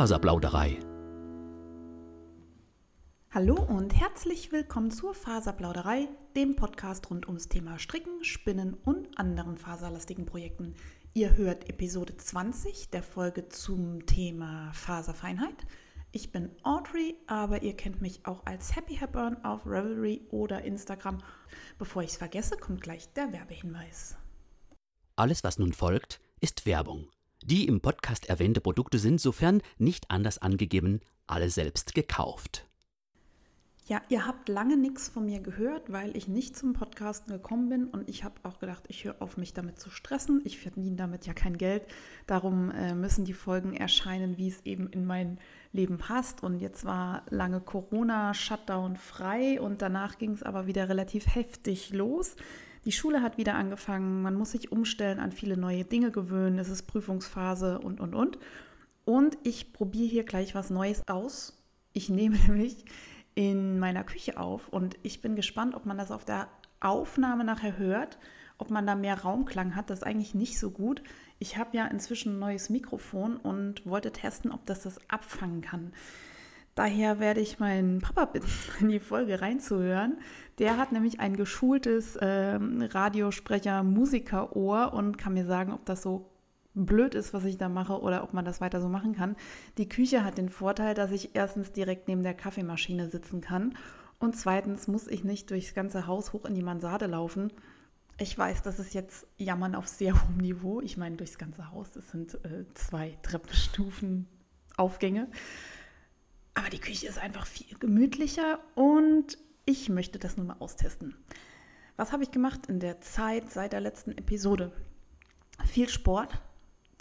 Faserplauderei. Hallo und herzlich willkommen zur Faserplauderei, dem Podcast rund ums Thema Stricken, Spinnen und anderen faserlastigen Projekten. Ihr hört Episode 20 der Folge zum Thema Faserfeinheit. Ich bin Audrey, aber ihr kennt mich auch als Happy Hepburn auf Ravelry oder Instagram. Bevor ich es vergesse, kommt gleich der Werbehinweis. Alles, was nun folgt, ist Werbung. Die im Podcast erwähnte Produkte sind, sofern nicht anders angegeben, alle selbst gekauft. Ja, ihr habt lange nichts von mir gehört, weil ich nicht zum Podcasten gekommen bin und ich habe auch gedacht, ich höre auf, mich damit zu stressen. Ich verdiene damit ja kein Geld. Darum äh, müssen die Folgen erscheinen, wie es eben in mein Leben passt. Und jetzt war lange Corona, Shutdown frei und danach ging es aber wieder relativ heftig los. Die Schule hat wieder angefangen, man muss sich umstellen, an viele neue Dinge gewöhnen, es ist Prüfungsphase und, und, und. Und ich probiere hier gleich was Neues aus. Ich nehme nämlich in meiner Küche auf und ich bin gespannt, ob man das auf der Aufnahme nachher hört, ob man da mehr Raumklang hat. Das ist eigentlich nicht so gut. Ich habe ja inzwischen ein neues Mikrofon und wollte testen, ob das das abfangen kann. Daher werde ich meinen Papa bitten, in die Folge reinzuhören. Der hat nämlich ein geschultes äh, Radiosprecher-Musikerohr und kann mir sagen, ob das so blöd ist, was ich da mache oder ob man das weiter so machen kann. Die Küche hat den Vorteil, dass ich erstens direkt neben der Kaffeemaschine sitzen kann und zweitens muss ich nicht durchs ganze Haus hoch in die Mansarde laufen. Ich weiß, das ist jetzt Jammern auf sehr hohem Niveau. Ich meine, durchs ganze Haus, das sind äh, zwei Treppenstufen Aufgänge. Aber die Küche ist einfach viel gemütlicher und ich möchte das nun mal austesten. Was habe ich gemacht in der Zeit seit der letzten Episode? Viel Sport.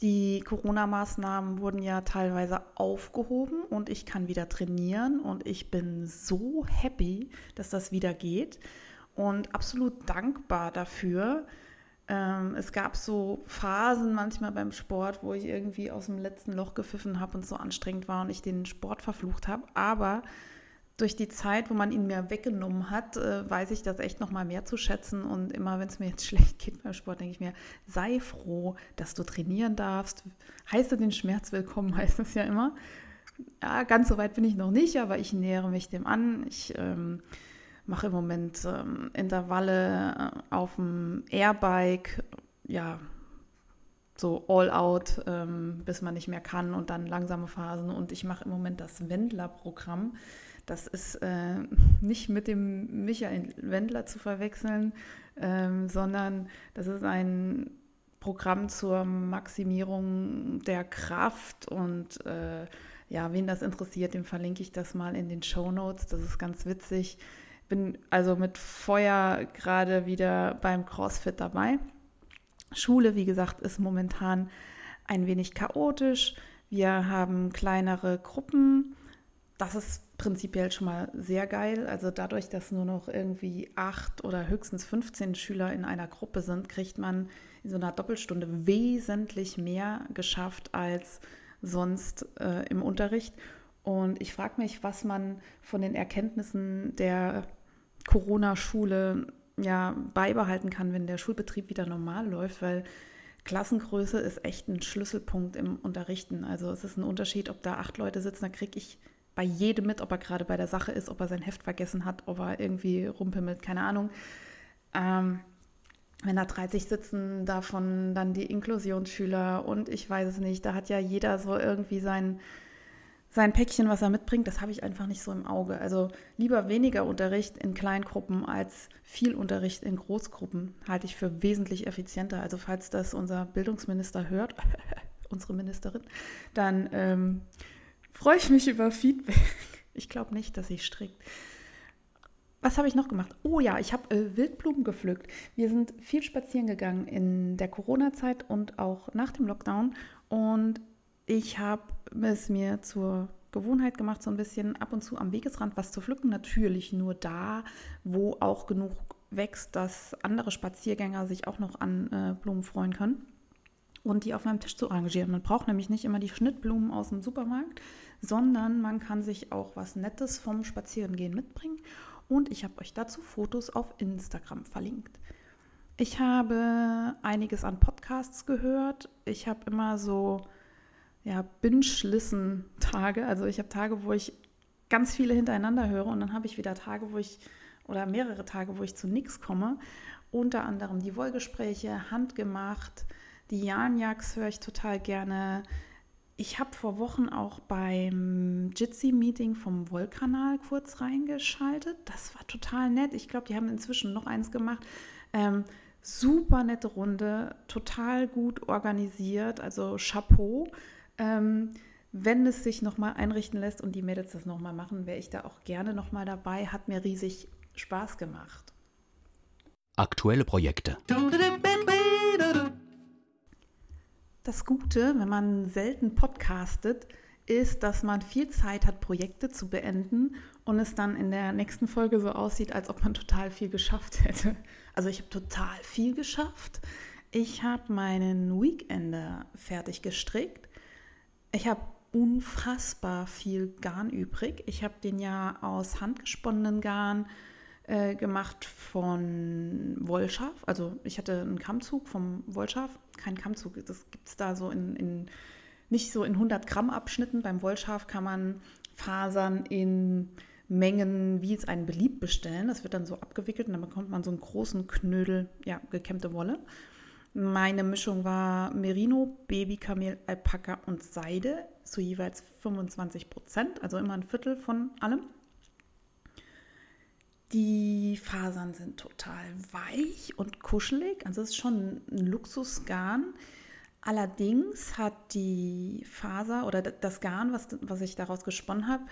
Die Corona-Maßnahmen wurden ja teilweise aufgehoben und ich kann wieder trainieren und ich bin so happy, dass das wieder geht und absolut dankbar dafür, ähm, es gab so Phasen manchmal beim Sport, wo ich irgendwie aus dem letzten Loch gepfiffen habe und so anstrengend war und ich den Sport verflucht habe. Aber durch die Zeit, wo man ihn mir weggenommen hat, äh, weiß ich das echt noch mal mehr zu schätzen. Und immer, wenn es mir jetzt schlecht geht beim Sport, denke ich mir, sei froh, dass du trainieren darfst. Heiße den Schmerz willkommen, heißt es ja immer. Ja, ganz so weit bin ich noch nicht, aber ich nähere mich dem an. Ich ähm, mache im Moment ähm, Intervalle äh, auf dem Airbike, ja, so all out, ähm, bis man nicht mehr kann und dann langsame Phasen. Und ich mache im Moment das Wendler-Programm. Das ist äh, nicht mit dem Michael Wendler zu verwechseln, ähm, sondern das ist ein Programm zur Maximierung der Kraft und äh, ja, wen das interessiert, dem verlinke ich das mal in den Show Notes. Das ist ganz witzig bin also mit Feuer gerade wieder beim CrossFit dabei. Schule, wie gesagt, ist momentan ein wenig chaotisch. Wir haben kleinere Gruppen. Das ist prinzipiell schon mal sehr geil. Also dadurch, dass nur noch irgendwie acht oder höchstens 15 Schüler in einer Gruppe sind, kriegt man in so einer Doppelstunde wesentlich mehr geschafft als sonst äh, im Unterricht. Und ich frage mich, was man von den Erkenntnissen der Corona-Schule ja beibehalten kann, wenn der Schulbetrieb wieder normal läuft, weil Klassengröße ist echt ein Schlüsselpunkt im Unterrichten. Also es ist ein Unterschied, ob da acht Leute sitzen, da kriege ich bei jedem mit, ob er gerade bei der Sache ist, ob er sein Heft vergessen hat, ob er irgendwie rumpimmelt, keine Ahnung. Ähm, wenn da 30 sitzen, davon dann die Inklusionsschüler und ich weiß es nicht, da hat ja jeder so irgendwie sein, sein Päckchen, was er mitbringt, das habe ich einfach nicht so im Auge. Also lieber weniger Unterricht in Kleingruppen als viel Unterricht in Großgruppen halte ich für wesentlich effizienter. Also falls das unser Bildungsminister hört, unsere Ministerin, dann ähm, freue ich mich über Feedback. Ich glaube nicht, dass sie strickt. Was habe ich noch gemacht? Oh ja, ich habe äh, Wildblumen gepflückt. Wir sind viel spazieren gegangen in der Corona-Zeit und auch nach dem Lockdown. Und ich habe es mir zur Gewohnheit gemacht, so ein bisschen ab und zu am Wegesrand was zu pflücken. Natürlich nur da, wo auch genug wächst, dass andere Spaziergänger sich auch noch an äh, Blumen freuen können. Und die auf meinem Tisch zu arrangieren. Man braucht nämlich nicht immer die Schnittblumen aus dem Supermarkt, sondern man kann sich auch was Nettes vom Spazierengehen mitbringen. Und ich habe euch dazu Fotos auf Instagram verlinkt. Ich habe einiges an Podcasts gehört. Ich habe immer so ja, Binge-Listen Tage. Also ich habe Tage, wo ich ganz viele hintereinander höre und dann habe ich wieder Tage, wo ich oder mehrere Tage, wo ich zu nichts komme. Unter anderem die Wollgespräche, handgemacht, die Janjaks höre ich total gerne. Ich habe vor Wochen auch beim Jitsi-Meeting vom Wollkanal kurz reingeschaltet. Das war total nett. Ich glaube, die haben inzwischen noch eins gemacht. Ähm, super nette Runde, total gut organisiert, also Chapeau. Ähm, wenn es sich nochmal einrichten lässt und die Mädels das nochmal machen, wäre ich da auch gerne nochmal dabei. Hat mir riesig Spaß gemacht. Aktuelle Projekte. Das Gute, wenn man selten podcastet, ist, dass man viel Zeit hat, Projekte zu beenden und es dann in der nächsten Folge so aussieht, als ob man total viel geschafft hätte. Also ich habe total viel geschafft. Ich habe meinen Weekender fertig gestrickt. Ich habe unfassbar viel Garn übrig. Ich habe den ja aus handgesponnenen Garn äh, gemacht von Wollschaf. Also ich hatte einen Kammzug vom Wollschaf, kein Kammzug, das gibt es da so in, in, nicht so in 100 Gramm Abschnitten. Beim Wollschaf kann man Fasern in Mengen, wie es einen beliebt, bestellen. Das wird dann so abgewickelt und dann bekommt man so einen großen Knödel, ja, gekämmte Wolle. Meine Mischung war Merino, Babykamel, Alpaka und Seide zu jeweils 25 Prozent, also immer ein Viertel von allem. Die Fasern sind total weich und kuschelig, also es ist schon ein Luxusgarn. Allerdings hat die Faser oder das Garn, was, was ich daraus gesponnen habe,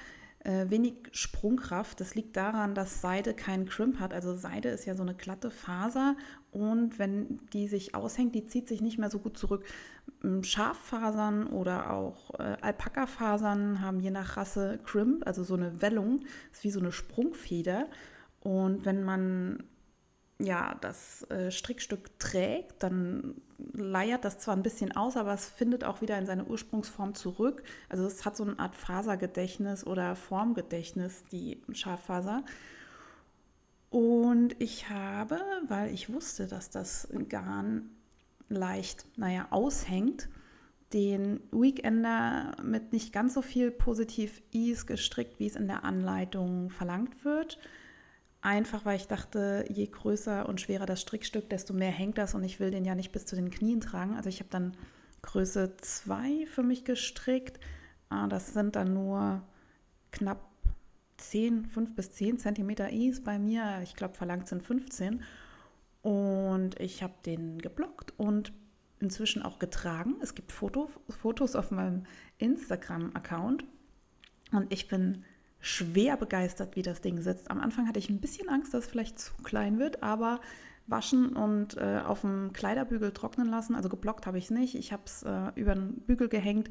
äh, wenig Sprungkraft. Das liegt daran, dass Seide keinen Crimp hat. Also Seide ist ja so eine glatte Faser und wenn die sich aushängt, die zieht sich nicht mehr so gut zurück. Ähm, Schaffasern oder auch äh, Alpaka-Fasern haben je nach Rasse Crimp, also so eine Wellung, ist wie so eine Sprungfeder. Und wenn man ja, das äh, Strickstück trägt, dann leiert das zwar ein bisschen aus, aber es findet auch wieder in seine Ursprungsform zurück. Also es hat so eine Art Fasergedächtnis oder Formgedächtnis, die Schaffaser. Und ich habe, weil ich wusste, dass das Garn leicht, naja, aushängt, den Weekender mit nicht ganz so viel positiv Ease gestrickt, wie es in der Anleitung verlangt wird. Einfach weil ich dachte, je größer und schwerer das Strickstück, desto mehr hängt das und ich will den ja nicht bis zu den Knien tragen. Also ich habe dann Größe 2 für mich gestrickt. Ah, das sind dann nur knapp 10, 5 bis 10 Zentimeter Is bei mir. Ich glaube, verlangt sind 15. Und ich habe den geblockt und inzwischen auch getragen. Es gibt Foto, Fotos auf meinem Instagram-Account. Und ich bin schwer begeistert, wie das Ding sitzt. Am Anfang hatte ich ein bisschen Angst, dass es vielleicht zu klein wird, aber waschen und äh, auf dem Kleiderbügel trocknen lassen. Also geblockt habe ich es nicht. Ich habe es äh, über den Bügel gehängt.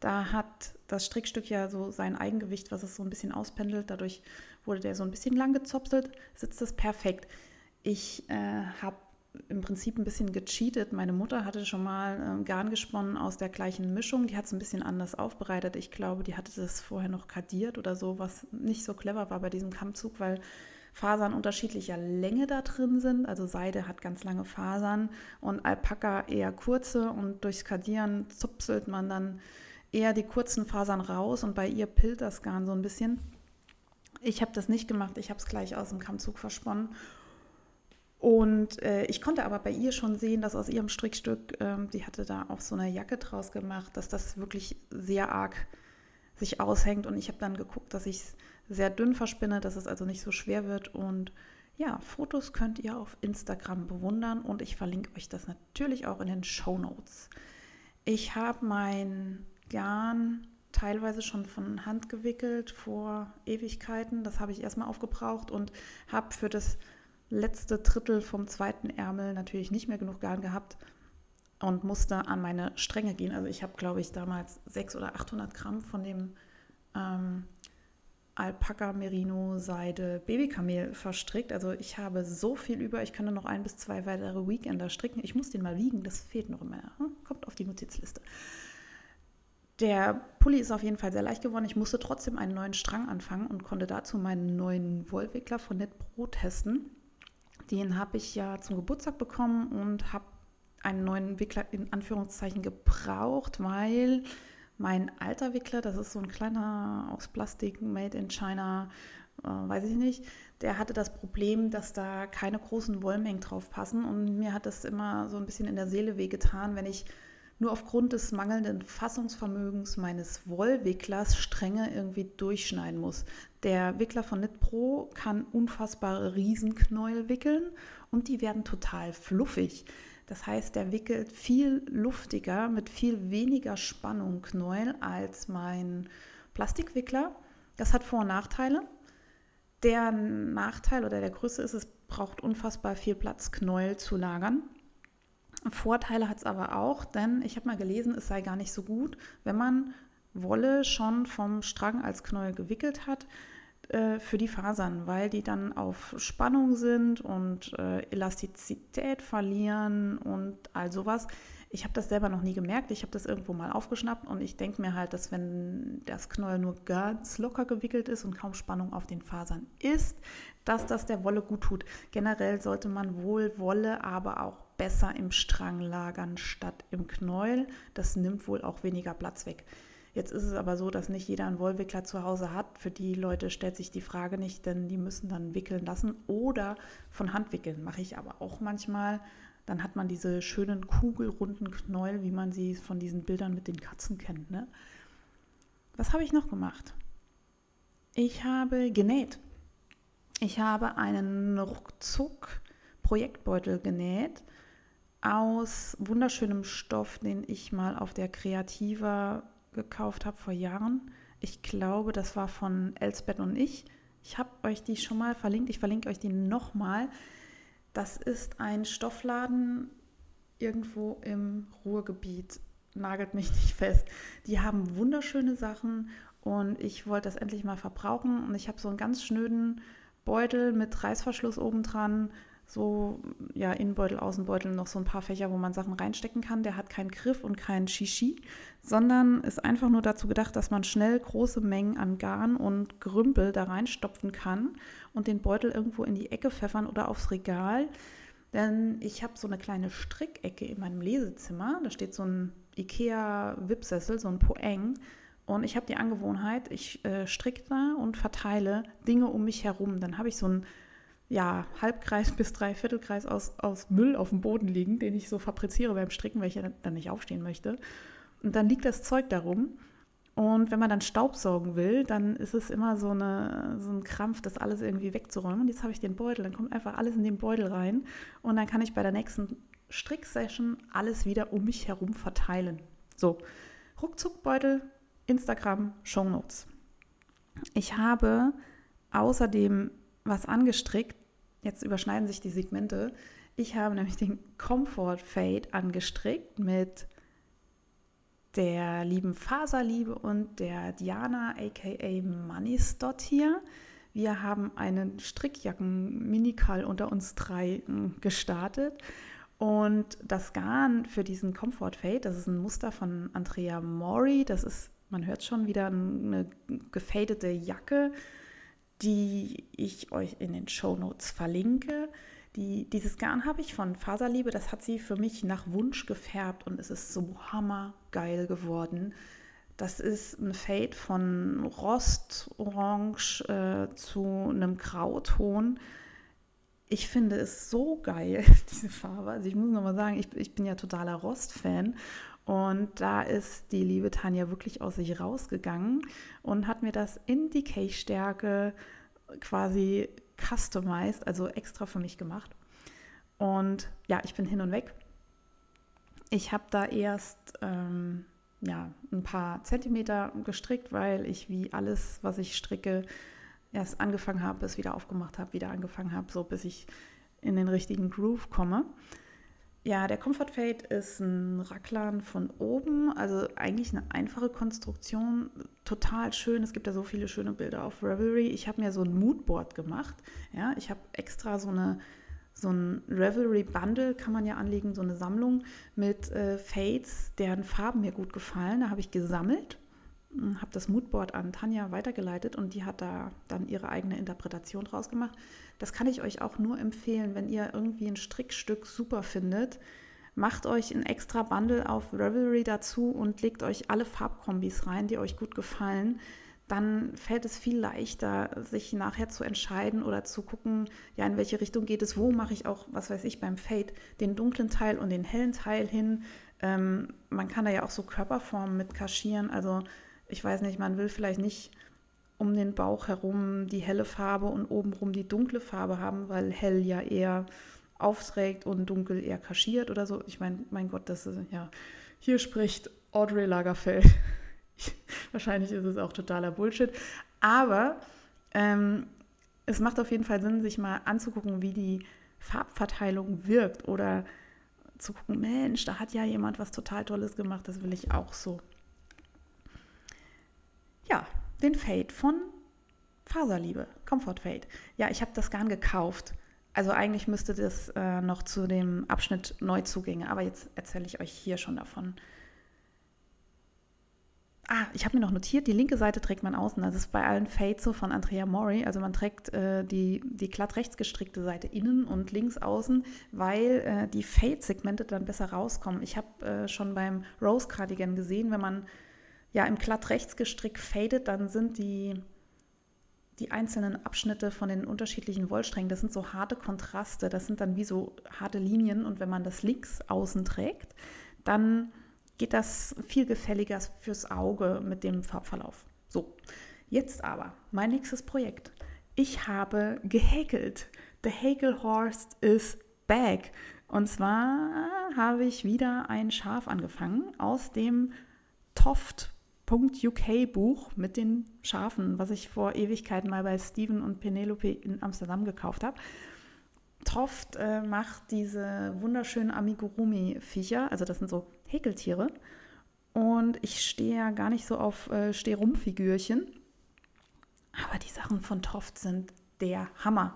Da hat das Strickstück ja so sein Eigengewicht, was es so ein bisschen auspendelt. Dadurch wurde der so ein bisschen lang gezopselt, sitzt es perfekt. Ich äh, habe im Prinzip ein bisschen gecheatet. Meine Mutter hatte schon mal äh, Garn gesponnen aus der gleichen Mischung. Die hat es ein bisschen anders aufbereitet. Ich glaube, die hatte das vorher noch kadiert oder so, was nicht so clever war bei diesem Kammzug, weil Fasern unterschiedlicher Länge da drin sind. Also Seide hat ganz lange Fasern und Alpaka eher kurze und durchs Kadieren zupselt man dann eher die kurzen Fasern raus und bei ihr pillt das Garn so ein bisschen. Ich habe das nicht gemacht, ich habe es gleich aus dem Kammzug versponnen und äh, ich konnte aber bei ihr schon sehen, dass aus ihrem Strickstück, ähm, die hatte da auch so eine Jacke draus gemacht, dass das wirklich sehr arg sich aushängt. Und ich habe dann geguckt, dass ich es sehr dünn verspinne, dass es also nicht so schwer wird. Und ja, Fotos könnt ihr auf Instagram bewundern und ich verlinke euch das natürlich auch in den Show Notes. Ich habe mein Garn teilweise schon von Hand gewickelt vor Ewigkeiten. Das habe ich erstmal aufgebraucht und habe für das letzte Drittel vom zweiten Ärmel natürlich nicht mehr genug Garn gehabt und musste an meine Stränge gehen. Also ich habe, glaube ich, damals 600 oder 800 Gramm von dem ähm, Alpaka, Merino, Seide, Babykamel verstrickt. Also ich habe so viel über. Ich könnte noch ein bis zwei weitere Weekender stricken. Ich muss den mal wiegen, das fehlt noch immer. Hm? Kommt auf die Notizliste. Der Pulli ist auf jeden Fall sehr leicht geworden. Ich musste trotzdem einen neuen Strang anfangen und konnte dazu meinen neuen Wollwickler von NetPro testen. Den habe ich ja zum Geburtstag bekommen und habe einen neuen Wickler in Anführungszeichen gebraucht, weil Mein alter Wickler, das ist so ein kleiner aus Plastik, made in China, äh, weiß ich nicht, der hatte das Problem, dass da keine großen Wollmengen drauf passen. Und mir hat das immer so ein bisschen in der Seele wehgetan, wenn ich nur aufgrund des mangelnden Fassungsvermögens meines Wollwicklers Stränge irgendwie durchschneiden muss. Der Wickler von Knit kann unfassbare Riesenknäuel wickeln und die werden total fluffig. Das heißt, der wickelt viel luftiger mit viel weniger Spannung Knäuel als mein Plastikwickler. Das hat Vor- und Nachteile. Der Nachteil oder der Größe ist, es braucht unfassbar viel Platz, Knäuel zu lagern. Vorteile hat es aber auch, denn ich habe mal gelesen, es sei gar nicht so gut, wenn man Wolle schon vom Strang als Knäuel gewickelt hat äh, für die Fasern, weil die dann auf Spannung sind und äh, Elastizität verlieren und all sowas. Ich habe das selber noch nie gemerkt. Ich habe das irgendwo mal aufgeschnappt und ich denke mir halt, dass wenn das Knäuel nur ganz locker gewickelt ist und kaum Spannung auf den Fasern ist, dass das der Wolle gut tut. Generell sollte man wohl Wolle aber auch besser im Strang lagern statt im Knäuel. Das nimmt wohl auch weniger Platz weg. Jetzt ist es aber so, dass nicht jeder einen Wollwickler zu Hause hat. Für die Leute stellt sich die Frage nicht, denn die müssen dann wickeln lassen oder von Hand wickeln. Mache ich aber auch manchmal. Dann hat man diese schönen kugelrunden Knäuel, wie man sie von diesen Bildern mit den Katzen kennt. Ne? Was habe ich noch gemacht? Ich habe genäht. Ich habe einen ruckzuck Projektbeutel genäht aus wunderschönem Stoff, den ich mal auf der Kreativa gekauft habe vor Jahren. Ich glaube, das war von Elsbeth und ich. Ich habe euch die schon mal verlinkt. Ich verlinke euch die nochmal. Das ist ein Stoffladen irgendwo im Ruhrgebiet. Nagelt mich nicht fest. Die haben wunderschöne Sachen und ich wollte das endlich mal verbrauchen. Und ich habe so einen ganz schnöden Beutel mit Reißverschluss obendran, so ja, Innenbeutel, Außenbeutel, noch so ein paar Fächer, wo man Sachen reinstecken kann. Der hat keinen Griff und keinen Shishi, sondern ist einfach nur dazu gedacht, dass man schnell große Mengen an Garn und Grümpel da reinstopfen kann und den Beutel irgendwo in die Ecke pfeffern oder aufs Regal. Denn ich habe so eine kleine Strickecke in meinem Lesezimmer. Da steht so ein IKEA-Wipsessel, so ein Poeng. Und ich habe die Angewohnheit, ich äh, stricke da und verteile Dinge um mich herum. Dann habe ich so ein ja, Halbkreis bis Dreiviertelkreis aus, aus Müll auf dem Boden liegen, den ich so fabriziere beim Stricken, weil ich ja dann nicht aufstehen möchte. Und dann liegt das Zeug darum. Und wenn man dann Staubsaugen will, dann ist es immer so, eine, so ein Krampf, das alles irgendwie wegzuräumen. Und jetzt habe ich den Beutel, dann kommt einfach alles in den Beutel rein. Und dann kann ich bei der nächsten Stricksession alles wieder um mich herum verteilen. So, Ruckzuckbeutel, Instagram, Shownotes. Ich habe außerdem was angestrickt. Jetzt überschneiden sich die Segmente. Ich habe nämlich den Comfort Fade angestrickt mit der lieben Faserliebe und der Diana aka Money Stott hier. Wir haben einen Strickjacken-Minikal unter uns drei hm, gestartet. Und das Garn für diesen Comfort Fade, das ist ein Muster von Andrea Mori. Das ist, man hört schon wieder, eine gefadete Jacke die ich euch in den Show Notes verlinke. Die, dieses Garn habe ich von Faserliebe, das hat sie für mich nach Wunsch gefärbt und es ist so hammergeil geworden. Das ist ein Fade von Rostorange äh, zu einem Grauton. Ich finde es so geil, diese Farbe. Also ich muss nochmal sagen, ich, ich bin ja totaler Rost-Fan und da ist die liebe Tanja wirklich aus sich rausgegangen und hat mir das in Decay-Stärke quasi customized, also extra für mich gemacht. Und ja, ich bin hin und weg. Ich habe da erst ähm, ja, ein paar Zentimeter gestrickt, weil ich wie alles, was ich stricke, erst angefangen habe, es wieder aufgemacht habe, wieder angefangen habe, so bis ich in den richtigen Groove komme. Ja, der Comfort Fade ist ein Racklern von oben, also eigentlich eine einfache Konstruktion, total schön. Es gibt ja so viele schöne Bilder auf Revelry. Ich habe mir so ein Moodboard gemacht. Ja, ich habe extra so eine so ein Revelry Bundle kann man ja anlegen, so eine Sammlung mit äh, Fades, deren Farben mir gut gefallen. Da habe ich gesammelt, habe das Moodboard an Tanja weitergeleitet und die hat da dann ihre eigene Interpretation draus gemacht. Das kann ich euch auch nur empfehlen, wenn ihr irgendwie ein Strickstück super findet. macht euch ein extra Bundle auf Revelry dazu und legt euch alle Farbkombis rein, die euch gut gefallen. Dann fällt es viel leichter, sich nachher zu entscheiden oder zu gucken, ja, in welche Richtung geht es, wo mache ich auch, was weiß ich, beim Fade, den dunklen Teil und den hellen Teil hin. Ähm, man kann da ja auch so Körperformen mit kaschieren. Also ich weiß nicht, man will vielleicht nicht um den Bauch herum die helle Farbe und obenrum die dunkle Farbe haben, weil hell ja eher aufträgt und dunkel eher kaschiert oder so. Ich meine, mein Gott, das ist ja, hier spricht Audrey Lagerfeld. Wahrscheinlich ist es auch totaler Bullshit. Aber ähm, es macht auf jeden Fall Sinn, sich mal anzugucken, wie die Farbverteilung wirkt oder zu gucken, Mensch, da hat ja jemand was total Tolles gemacht, das will ich auch so. Ja, den Fade von Faserliebe, Comfort Fade. Ja, ich habe das Garn gekauft. Also eigentlich müsste das äh, noch zu dem Abschnitt Neuzugänge, aber jetzt erzähle ich euch hier schon davon. Ah, ich habe mir noch notiert, die linke Seite trägt man außen. Das ist bei allen Fades so von Andrea Mori. Also man trägt äh, die, die glatt rechts gestrickte Seite innen und links außen, weil äh, die Fade-Segmente dann besser rauskommen. Ich habe äh, schon beim Rose Cardigan gesehen, wenn man ja im glatt rechts gestrickt fadet, dann sind die, die einzelnen Abschnitte von den unterschiedlichen Wollsträngen, das sind so harte Kontraste, das sind dann wie so harte Linien und wenn man das links außen trägt, dann geht das viel gefälliger fürs Auge mit dem Farbverlauf. So, jetzt aber mein nächstes Projekt. Ich habe gehäkelt. The Häkelhorst is back. Und zwar habe ich wieder ein Schaf angefangen aus dem Toft.uk Buch mit den Schafen, was ich vor Ewigkeiten mal bei Steven und Penelope in Amsterdam gekauft habe. Toft äh, macht diese wunderschönen Amigurumi-Viecher, also das sind so Häkeltiere. Und ich stehe ja gar nicht so auf äh, Steh-Rum-Figürchen. Aber die Sachen von Toft sind der Hammer.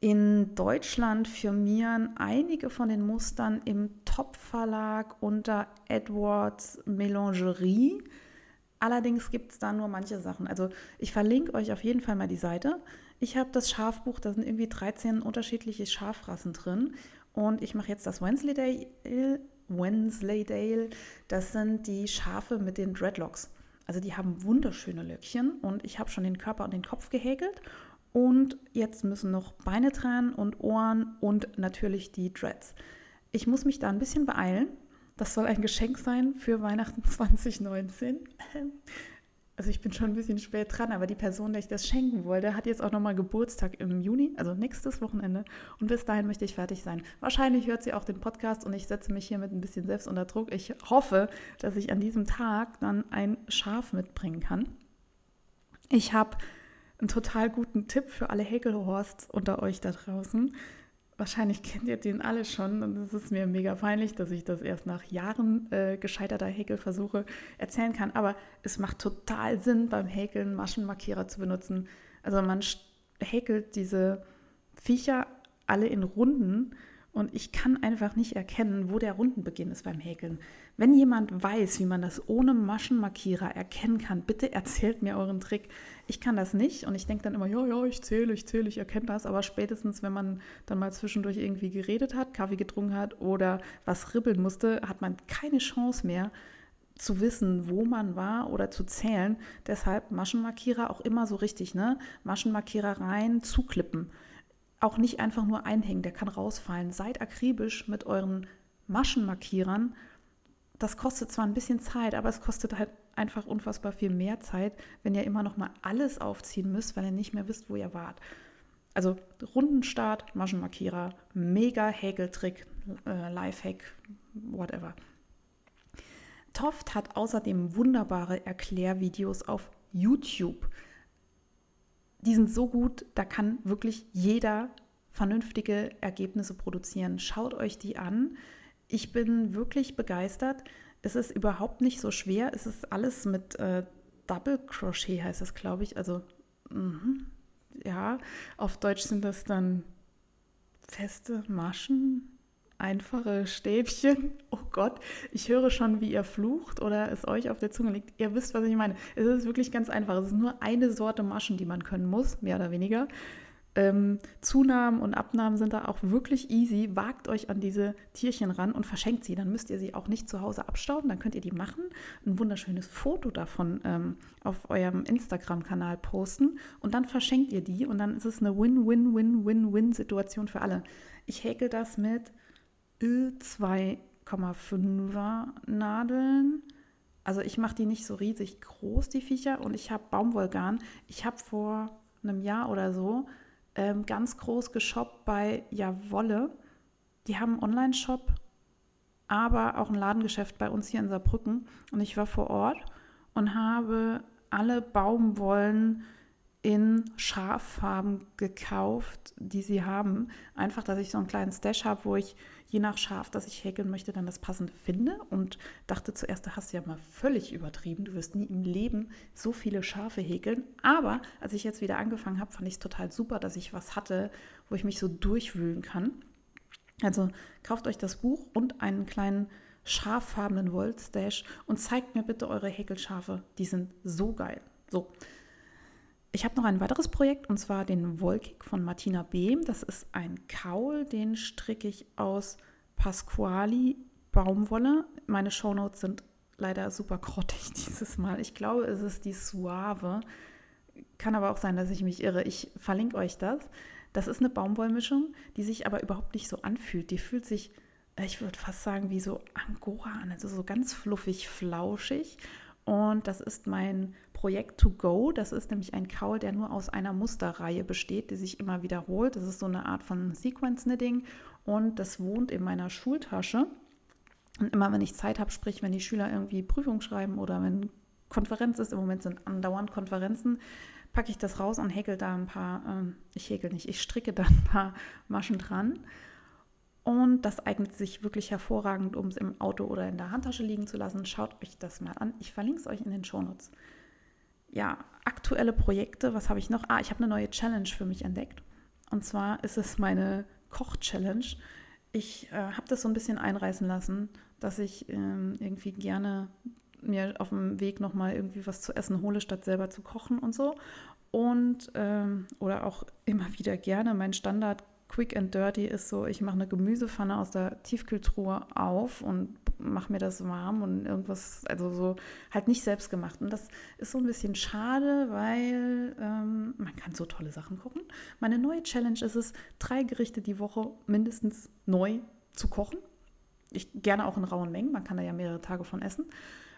In Deutschland firmieren einige von den Mustern im Top-Verlag unter Edwards Melangerie. Allerdings gibt es da nur manche Sachen. Also ich verlinke euch auf jeden Fall mal die Seite. Ich habe das Schafbuch, da sind irgendwie 13 unterschiedliche Schafrassen drin. Und ich mache jetzt das Wensleydale, Wensleydale. Das sind die Schafe mit den Dreadlocks. Also die haben wunderschöne Löckchen und ich habe schon den Körper und den Kopf gehäkelt. Und jetzt müssen noch Beine dran und Ohren und natürlich die Dreads. Ich muss mich da ein bisschen beeilen. Das soll ein Geschenk sein für Weihnachten 2019. also ich bin schon ein bisschen spät dran, aber die Person, der ich das schenken wollte, hat jetzt auch nochmal Geburtstag im Juni, also nächstes Wochenende. Und bis dahin möchte ich fertig sein. Wahrscheinlich hört sie auch den Podcast und ich setze mich hier mit ein bisschen selbst unter Druck. Ich hoffe, dass ich an diesem Tag dann ein Schaf mitbringen kann. Ich habe einen total guten Tipp für alle Häkelhorsts unter euch da draußen. Wahrscheinlich kennt ihr den alle schon und es ist mir mega peinlich, dass ich das erst nach Jahren äh, gescheiterter Häkelversuche erzählen kann. Aber es macht total Sinn, beim Häkeln Maschenmarkierer zu benutzen. Also man häkelt diese Viecher alle in Runden und ich kann einfach nicht erkennen, wo der Rundenbeginn ist beim Häkeln. Wenn jemand weiß, wie man das ohne Maschenmarkierer erkennen kann, bitte erzählt mir euren Trick. Ich kann das nicht und ich denke dann immer, ja, ja, ich zähle, ich zähle, ich erkenne das. Aber spätestens, wenn man dann mal zwischendurch irgendwie geredet hat, Kaffee getrunken hat oder was ribbeln musste, hat man keine Chance mehr zu wissen, wo man war oder zu zählen. Deshalb Maschenmarkierer auch immer so richtig, ne? Maschenmarkierer rein, zuklippen auch nicht einfach nur einhängen, der kann rausfallen. Seid akribisch mit euren Maschenmarkierern. Das kostet zwar ein bisschen Zeit, aber es kostet halt einfach unfassbar viel mehr Zeit, wenn ihr immer noch mal alles aufziehen müsst, weil ihr nicht mehr wisst, wo ihr wart. Also Rundenstart, Maschenmarkierer, mega Häkeltrick, äh, Lifehack, whatever. Toft hat außerdem wunderbare Erklärvideos auf YouTube die sind so gut, da kann wirklich jeder vernünftige Ergebnisse produzieren. Schaut euch die an. Ich bin wirklich begeistert. Es ist überhaupt nicht so schwer. Es ist alles mit äh, Double Crochet, heißt das, glaube ich. Also, mh, ja, auf Deutsch sind das dann feste Maschen einfache Stäbchen. Oh Gott, ich höre schon, wie ihr flucht oder es euch auf der Zunge liegt. Ihr wisst, was ich meine. Es ist wirklich ganz einfach. Es ist nur eine Sorte Maschen, die man können muss, mehr oder weniger. Ähm, Zunahmen und Abnahmen sind da auch wirklich easy. Wagt euch an diese Tierchen ran und verschenkt sie. Dann müsst ihr sie auch nicht zu Hause abstauben. Dann könnt ihr die machen, ein wunderschönes Foto davon ähm, auf eurem Instagram-Kanal posten und dann verschenkt ihr die und dann ist es eine Win-Win-Win-Win-Win-Situation für alle. Ich häkel das mit 2,5er Nadeln. Also ich mache die nicht so riesig groß, die Viecher, und ich habe Baumwollgarn. Ich habe vor einem Jahr oder so ähm, ganz groß geshoppt bei Jawolle. Die haben einen Online-Shop, aber auch ein Ladengeschäft bei uns hier in Saarbrücken. Und ich war vor Ort und habe alle Baumwollen in Schaffarben gekauft, die sie haben. Einfach, dass ich so einen kleinen Stash habe, wo ich je nach Schaf, das ich häkeln möchte, dann das passende finde. Und dachte zuerst, da hast du ja mal völlig übertrieben. Du wirst nie im Leben so viele Schafe häkeln. Aber als ich jetzt wieder angefangen habe, fand ich es total super, dass ich was hatte, wo ich mich so durchwühlen kann. Also kauft euch das Buch und einen kleinen schaffarbenen Wollstash und zeigt mir bitte eure Häkelschafe. Die sind so geil. So, ich habe noch ein weiteres Projekt und zwar den Wolkig von Martina Behm. Das ist ein Kaul, den stricke ich aus Pasquali Baumwolle. Meine Shownotes sind leider super grottig dieses Mal. Ich glaube, es ist die Suave. Kann aber auch sein, dass ich mich irre. Ich verlinke euch das. Das ist eine Baumwollmischung, die sich aber überhaupt nicht so anfühlt. Die fühlt sich, äh, ich würde fast sagen, wie so Angora an. Also so ganz fluffig, flauschig. Und das ist mein Projekt To Go. Das ist nämlich ein Kaul, der nur aus einer Musterreihe besteht, die sich immer wiederholt. Das ist so eine Art von Sequence Knitting und das wohnt in meiner Schultasche. Und immer wenn ich Zeit habe, sprich wenn die Schüler irgendwie Prüfung schreiben oder wenn Konferenz ist, im Moment sind andauernd Konferenzen, packe ich das raus und häkel da ein paar, äh, ich häkel nicht, ich stricke da ein paar Maschen dran. Und das eignet sich wirklich hervorragend, um es im Auto oder in der Handtasche liegen zu lassen. Schaut euch das mal an. Ich verlinke es euch in den Shownotes. Ja, aktuelle Projekte, was habe ich noch? Ah, ich habe eine neue Challenge für mich entdeckt. Und zwar ist es meine Koch-Challenge. Ich äh, habe das so ein bisschen einreißen lassen, dass ich ähm, irgendwie gerne mir auf dem Weg nochmal irgendwie was zu essen hole, statt selber zu kochen und so. Und ähm, oder auch immer wieder gerne mein Standard Quick and Dirty ist so, ich mache eine Gemüsepfanne aus der Tiefkühltruhe auf und mache mir das warm und irgendwas, also so halt nicht selbst gemacht. Und das ist so ein bisschen schade, weil ähm, man kann so tolle Sachen gucken. Meine neue Challenge ist es, drei Gerichte die Woche mindestens neu zu kochen. Ich gerne auch in rauen Mengen, man kann da ja mehrere Tage von essen,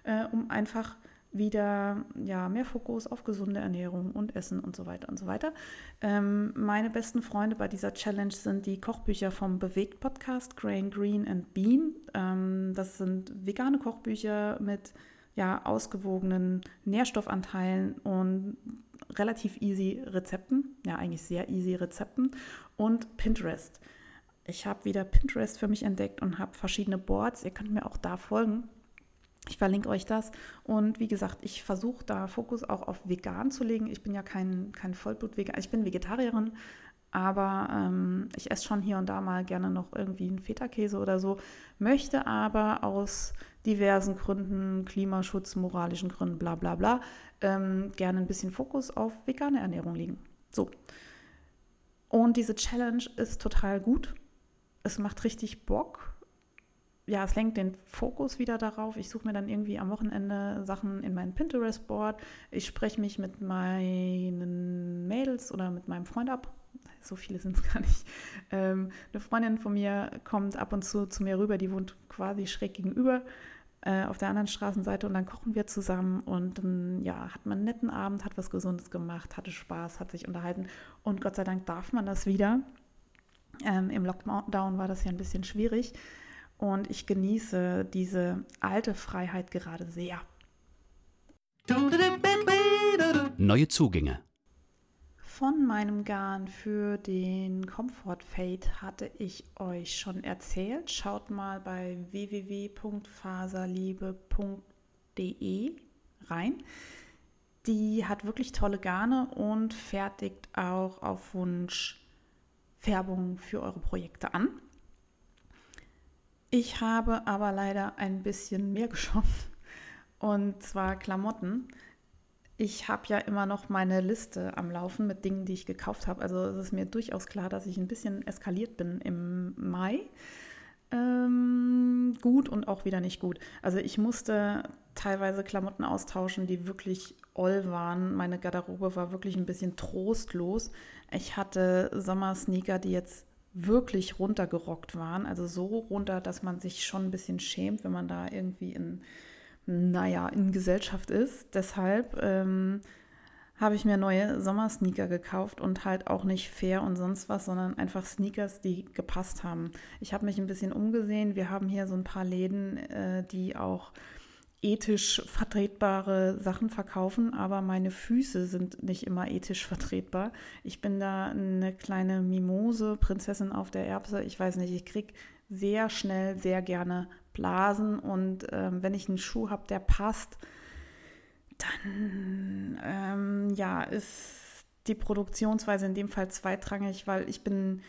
äh, um einfach wieder ja, mehr Fokus auf gesunde Ernährung und Essen und so weiter und so weiter. Ähm, meine besten Freunde bei dieser Challenge sind die Kochbücher vom Bewegt Podcast, Grain, Green and Bean. Ähm, das sind vegane Kochbücher mit ja, ausgewogenen Nährstoffanteilen und relativ easy Rezepten, ja eigentlich sehr easy Rezepten und Pinterest. Ich habe wieder Pinterest für mich entdeckt und habe verschiedene Boards. Ihr könnt mir auch da folgen. Ich verlinke euch das. Und wie gesagt, ich versuche da Fokus auch auf vegan zu legen. Ich bin ja kein, kein Vollblut-Vegan. Ich bin Vegetarierin, aber ähm, ich esse schon hier und da mal gerne noch irgendwie einen Feta-Käse oder so. Möchte aber aus diversen Gründen, Klimaschutz, moralischen Gründen, bla bla bla, ähm, gerne ein bisschen Fokus auf vegane Ernährung legen. So. Und diese Challenge ist total gut. Es macht richtig Bock ja, es lenkt den Fokus wieder darauf. Ich suche mir dann irgendwie am Wochenende Sachen in mein Pinterest-Board. Ich spreche mich mit meinen Mädels oder mit meinem Freund ab. So viele sind es gar nicht. Ähm, eine Freundin von mir kommt ab und zu zu mir rüber, die wohnt quasi schräg gegenüber äh, auf der anderen Straßenseite und dann kochen wir zusammen und dann ja, hat man einen netten Abend, hat was Gesundes gemacht, hatte Spaß, hat sich unterhalten und Gott sei Dank darf man das wieder. Ähm, Im Lockdown war das ja ein bisschen schwierig. Und ich genieße diese alte Freiheit gerade sehr. Neue Zugänge. Von meinem Garn für den Comfort Fade hatte ich euch schon erzählt. Schaut mal bei www.faserliebe.de rein. Die hat wirklich tolle Garne und fertigt auch auf Wunsch Färbung für eure Projekte an. Ich habe aber leider ein bisschen mehr geschoben. Und zwar Klamotten. ich habe ja immer noch meine Liste am Laufen mit Dingen, die ich gekauft habe. Also es ist mir durchaus klar, dass ich ein bisschen eskaliert bin im Mai. Ähm, gut und auch wieder nicht gut. Also ich musste teilweise Klamotten austauschen, die wirklich oll waren. Meine Garderobe war wirklich ein bisschen trostlos. Ich hatte Sommersneaker, die jetzt wirklich runtergerockt waren. Also so runter, dass man sich schon ein bisschen schämt, wenn man da irgendwie in naja, in Gesellschaft ist. Deshalb ähm, habe ich mir neue Sommersneaker gekauft und halt auch nicht fair und sonst was, sondern einfach Sneakers, die gepasst haben. Ich habe mich ein bisschen umgesehen. Wir haben hier so ein paar Läden, äh, die auch ethisch vertretbare Sachen verkaufen, aber meine Füße sind nicht immer ethisch vertretbar. Ich bin da eine kleine Mimose, Prinzessin auf der Erbse. Ich weiß nicht, ich kriege sehr schnell, sehr gerne Blasen und ähm, wenn ich einen Schuh habe, der passt, dann ähm, ja, ist die Produktionsweise in dem Fall zweitrangig, weil ich bin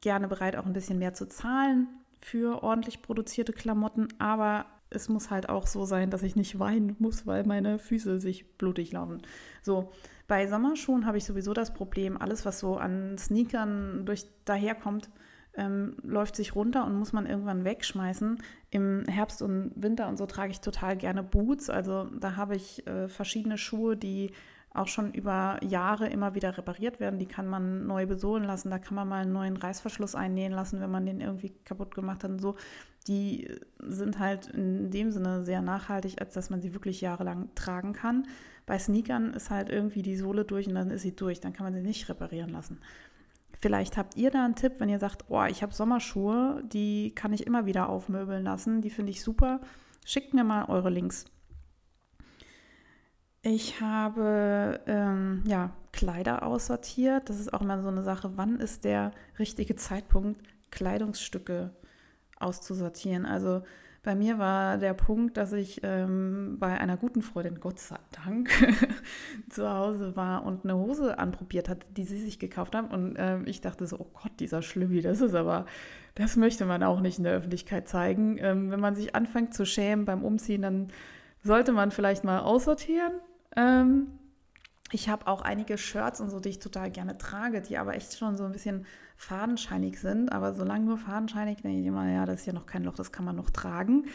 gerne bereit, auch ein bisschen mehr zu zahlen für ordentlich produzierte Klamotten, aber es muss halt auch so sein, dass ich nicht weinen muss, weil meine Füße sich blutig laufen. So, bei Sommerschuhen habe ich sowieso das Problem, alles, was so an Sneakern durch daherkommt, ähm, läuft sich runter und muss man irgendwann wegschmeißen. Im Herbst und Winter und so trage ich total gerne Boots. Also da habe ich äh, verschiedene Schuhe, die auch schon über Jahre immer wieder repariert werden. Die kann man neu besohlen lassen. Da kann man mal einen neuen Reißverschluss einnähen lassen, wenn man den irgendwie kaputt gemacht hat und so. Die sind halt in dem Sinne sehr nachhaltig, als dass man sie wirklich jahrelang tragen kann. Bei Sneakern ist halt irgendwie die Sohle durch und dann ist sie durch. Dann kann man sie nicht reparieren lassen. Vielleicht habt ihr da einen Tipp, wenn ihr sagt, oh, ich habe Sommerschuhe, die kann ich immer wieder aufmöbeln lassen, die finde ich super. Schickt mir mal eure Links. Ich habe ähm, ja, Kleider aussortiert. Das ist auch immer so eine Sache. Wann ist der richtige Zeitpunkt, Kleidungsstücke auszusortieren? Also bei mir war der Punkt, dass ich ähm, bei einer guten Freundin, Gott sei Dank, zu Hause war und eine Hose anprobiert hat, die sie sich gekauft haben. Und ähm, ich dachte so, oh Gott, dieser Schlümmi, das ist aber, das möchte man auch nicht in der Öffentlichkeit zeigen. Ähm, wenn man sich anfängt zu schämen beim Umziehen, dann sollte man vielleicht mal aussortieren. Ähm, ich habe auch einige Shirts und so, die ich total gerne trage, die aber echt schon so ein bisschen fadenscheinig sind. Aber solange nur fadenscheinig, denke ich immer, ja, das ist ja noch kein Loch, das kann man noch tragen.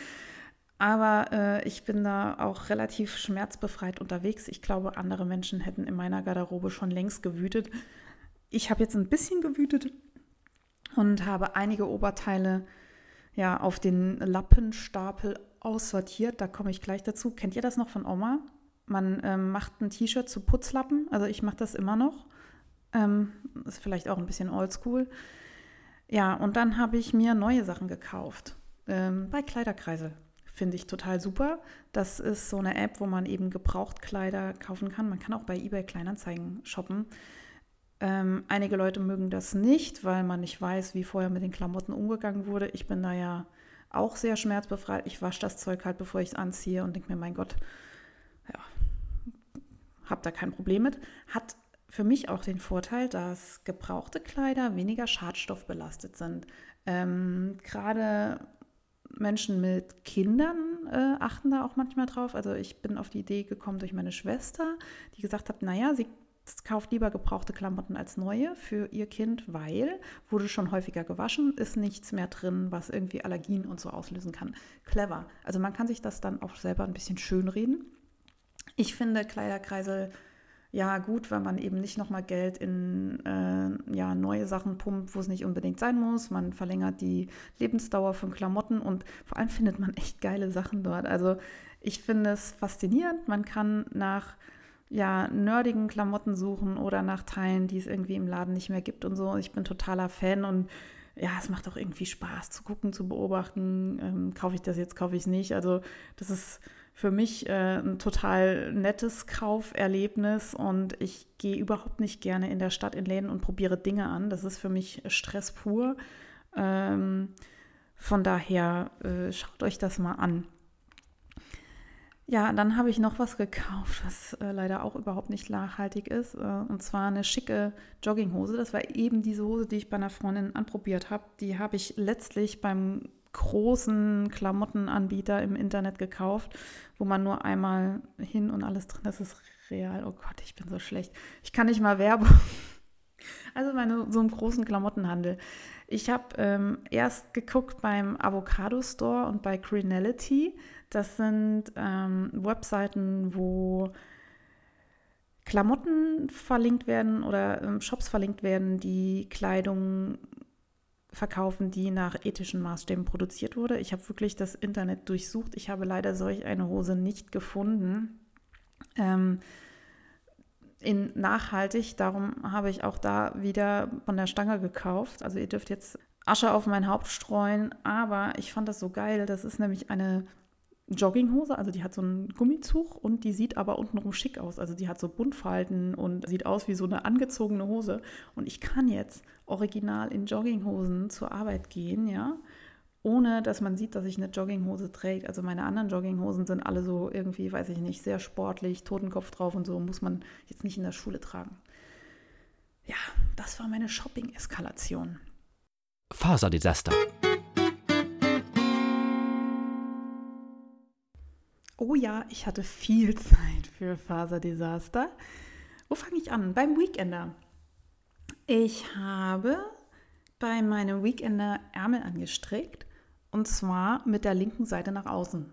Aber äh, ich bin da auch relativ schmerzbefreit unterwegs. Ich glaube, andere Menschen hätten in meiner Garderobe schon längst gewütet. Ich habe jetzt ein bisschen gewütet und habe einige Oberteile ja auf den Lappenstapel aussortiert. Da komme ich gleich dazu. Kennt ihr das noch von Oma? Man ähm, macht ein T-Shirt zu Putzlappen. Also ich mache das immer noch. Ähm, ist vielleicht auch ein bisschen oldschool. Ja, und dann habe ich mir neue Sachen gekauft. Ähm, bei Kleiderkreisel. Finde ich total super. Das ist so eine App, wo man eben Gebrauchtkleider kaufen kann. Man kann auch bei eBay Kleinanzeigen shoppen. Ähm, einige Leute mögen das nicht, weil man nicht weiß, wie vorher mit den Klamotten umgegangen wurde. Ich bin da ja auch sehr schmerzbefreit. Ich wasche das Zeug halt, bevor ich es anziehe und denke mir, mein Gott, ja, habe da kein Problem mit. Hat für mich auch den Vorteil, dass gebrauchte Kleider weniger schadstoffbelastet sind. Ähm, Gerade Menschen mit Kindern äh, achten da auch manchmal drauf. Also ich bin auf die Idee gekommen durch meine Schwester, die gesagt hat, naja, sie kauft lieber gebrauchte Klamotten als neue für ihr Kind, weil wurde schon häufiger gewaschen, ist nichts mehr drin, was irgendwie Allergien und so auslösen kann. Clever. Also man kann sich das dann auch selber ein bisschen schönreden. Ich finde Kleiderkreisel ja gut, weil man eben nicht nochmal Geld in äh, ja, neue Sachen pumpt, wo es nicht unbedingt sein muss. Man verlängert die Lebensdauer von Klamotten und vor allem findet man echt geile Sachen dort. Also ich finde es faszinierend. Man kann nach ja, nerdigen Klamotten suchen oder nach Teilen, die es irgendwie im Laden nicht mehr gibt und so. Ich bin totaler Fan und ja, es macht auch irgendwie Spaß zu gucken, zu beobachten. Ähm, kaufe ich das jetzt, kaufe ich es nicht. Also das ist für mich äh, ein total nettes Kauferlebnis und ich gehe überhaupt nicht gerne in der Stadt in Läden und probiere Dinge an. Das ist für mich Stress pur. Ähm, von daher äh, schaut euch das mal an. Ja, dann habe ich noch was gekauft, was äh, leider auch überhaupt nicht nachhaltig ist. Äh, und zwar eine schicke Jogginghose. Das war eben diese Hose, die ich bei einer Freundin anprobiert habe. Die habe ich letztlich beim großen Klamottenanbieter im Internet gekauft, wo man nur einmal hin und alles drin. Es ist Real. Oh Gott, ich bin so schlecht. Ich kann nicht mal Werbung. Also meine, so einen großen Klamottenhandel. Ich habe ähm, erst geguckt beim Avocado Store und bei Greenality. Das sind ähm, Webseiten, wo Klamotten verlinkt werden oder ähm, Shops verlinkt werden, die Kleidung verkaufen, die nach ethischen Maßstäben produziert wurde. Ich habe wirklich das Internet durchsucht. Ich habe leider solch eine Hose nicht gefunden. Ähm, in nachhaltig, darum habe ich auch da wieder von der Stange gekauft. Also ihr dürft jetzt Asche auf mein Haupt streuen, aber ich fand das so geil. Das ist nämlich eine Jogginghose, also die hat so einen Gummizug und die sieht aber untenrum schick aus. Also die hat so Buntfalten und sieht aus wie so eine angezogene Hose. Und ich kann jetzt original in Jogginghosen zur Arbeit gehen, ja, ohne dass man sieht, dass ich eine Jogginghose trägt. Also meine anderen Jogginghosen sind alle so irgendwie, weiß ich nicht, sehr sportlich, Totenkopf drauf und so, muss man jetzt nicht in der Schule tragen. Ja, das war meine Shopping-Eskalation. Faserdesaster. Oh ja, ich hatte viel Zeit für Faserdesaster. Wo fange ich an? Beim Weekender. Ich habe bei meinem Weekender Ärmel angestrickt und zwar mit der linken Seite nach außen.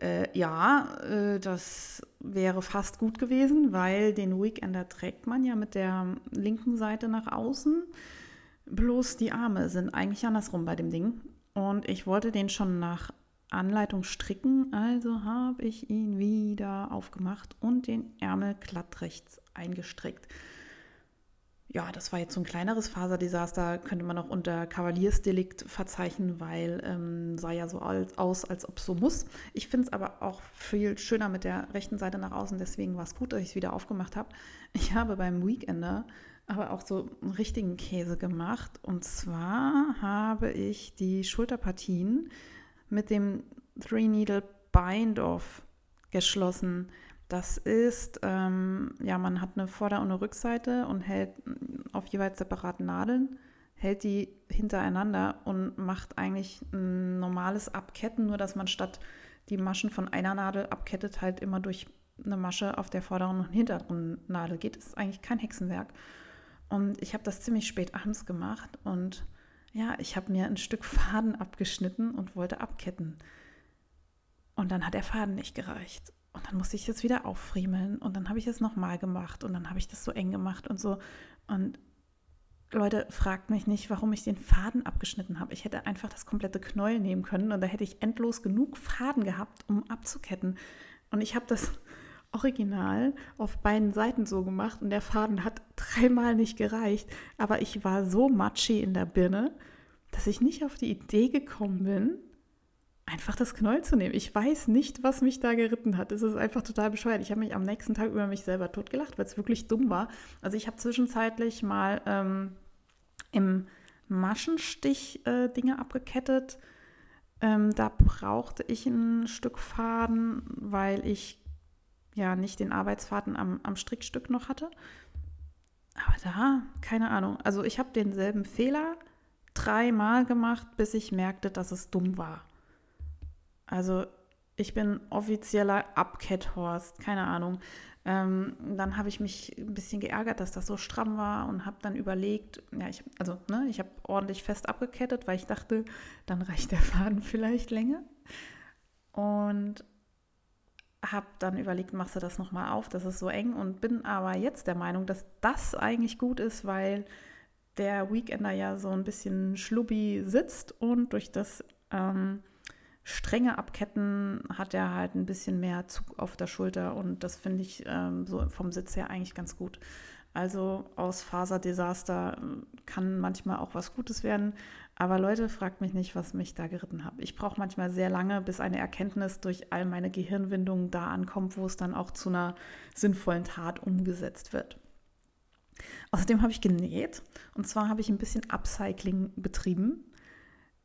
Äh, ja, äh, das wäre fast gut gewesen, weil den Weekender trägt man ja mit der linken Seite nach außen. Bloß die Arme sind eigentlich andersrum bei dem Ding. Und ich wollte den schon nach Anleitung stricken, also habe ich ihn wieder aufgemacht und den Ärmel glatt rechts eingestrickt. Ja, das war jetzt so ein kleineres Faserdesaster, könnte man auch unter Kavaliersdelikt verzeichnen, weil ähm, sah ja so aus, als ob es so muss. Ich finde es aber auch viel schöner mit der rechten Seite nach außen, deswegen war es gut, dass ich es wieder aufgemacht habe. Ich habe beim Weekender aber auch so einen richtigen Käse gemacht. Und zwar habe ich die Schulterpartien mit dem Three Needle Bind-Off geschlossen. Das ist, ähm, ja, man hat eine Vorder- und eine Rückseite und hält auf jeweils separaten Nadeln, hält die hintereinander und macht eigentlich ein normales Abketten, nur dass man statt die Maschen von einer Nadel abkettet, halt immer durch eine Masche auf der vorderen und hinteren Nadel geht. Das ist eigentlich kein Hexenwerk. Und ich habe das ziemlich spät abends gemacht und ja, ich habe mir ein Stück Faden abgeschnitten und wollte abketten. Und dann hat der Faden nicht gereicht. Und dann musste ich das wieder auffriemeln und dann habe ich es nochmal gemacht und dann habe ich das so eng gemacht und so. Und Leute, fragt mich nicht, warum ich den Faden abgeschnitten habe. Ich hätte einfach das komplette Knäuel nehmen können und da hätte ich endlos genug Faden gehabt, um abzuketten. Und ich habe das original auf beiden Seiten so gemacht und der Faden hat dreimal nicht gereicht. Aber ich war so matschig in der Birne, dass ich nicht auf die Idee gekommen bin, einfach das Knäuel zu nehmen. Ich weiß nicht, was mich da geritten hat. Es ist einfach total bescheuert. Ich habe mich am nächsten Tag über mich selber totgelacht, weil es wirklich dumm war. Also ich habe zwischenzeitlich mal ähm, im Maschenstich äh, Dinge abgekettet. Ähm, da brauchte ich ein Stück Faden, weil ich ja nicht den Arbeitsfaden am, am Strickstück noch hatte. Aber da, keine Ahnung. Also ich habe denselben Fehler dreimal gemacht, bis ich merkte, dass es dumm war. Also ich bin offizieller Abketthorst, keine Ahnung. Ähm, dann habe ich mich ein bisschen geärgert, dass das so stramm war und habe dann überlegt, ja, ich, also ne, ich habe ordentlich fest abgekettet, weil ich dachte, dann reicht der Faden vielleicht länger. Und habe dann überlegt, machst du das nochmal auf, das ist so eng und bin aber jetzt der Meinung, dass das eigentlich gut ist, weil der Weekender ja so ein bisschen schlubbi sitzt und durch das ähm, strenge Abketten hat er halt ein bisschen mehr Zug auf der Schulter und das finde ich ähm, so vom Sitz her eigentlich ganz gut. Also aus Faserdesaster äh, kann manchmal auch was Gutes werden. Aber Leute, fragt mich nicht, was mich da geritten hat. Ich brauche manchmal sehr lange, bis eine Erkenntnis durch all meine Gehirnwindungen da ankommt, wo es dann auch zu einer sinnvollen Tat umgesetzt wird. Außerdem habe ich genäht und zwar habe ich ein bisschen Upcycling betrieben.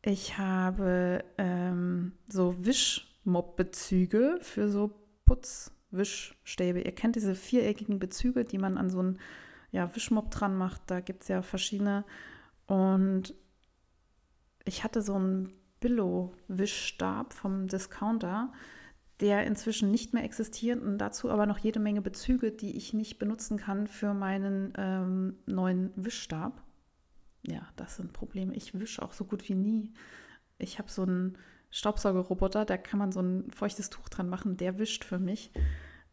Ich habe ähm, so Wischmob-Bezüge für so Putzwischstäbe. Ihr kennt diese viereckigen Bezüge, die man an so einen ja, Wischmob dran macht. Da gibt es ja verschiedene. Und ich hatte so einen Billo-Wischstab vom Discounter. der inzwischen nicht mehr existiert und dazu aber noch jede Menge Bezüge, die ich nicht benutzen kann für meinen ähm, neuen Wischstab. Ja, das sind Probleme. Ich wische auch so gut wie nie. Ich habe so einen Staubsaugerroboter, da kann man so ein feuchtes Tuch dran machen, der wischt für mich.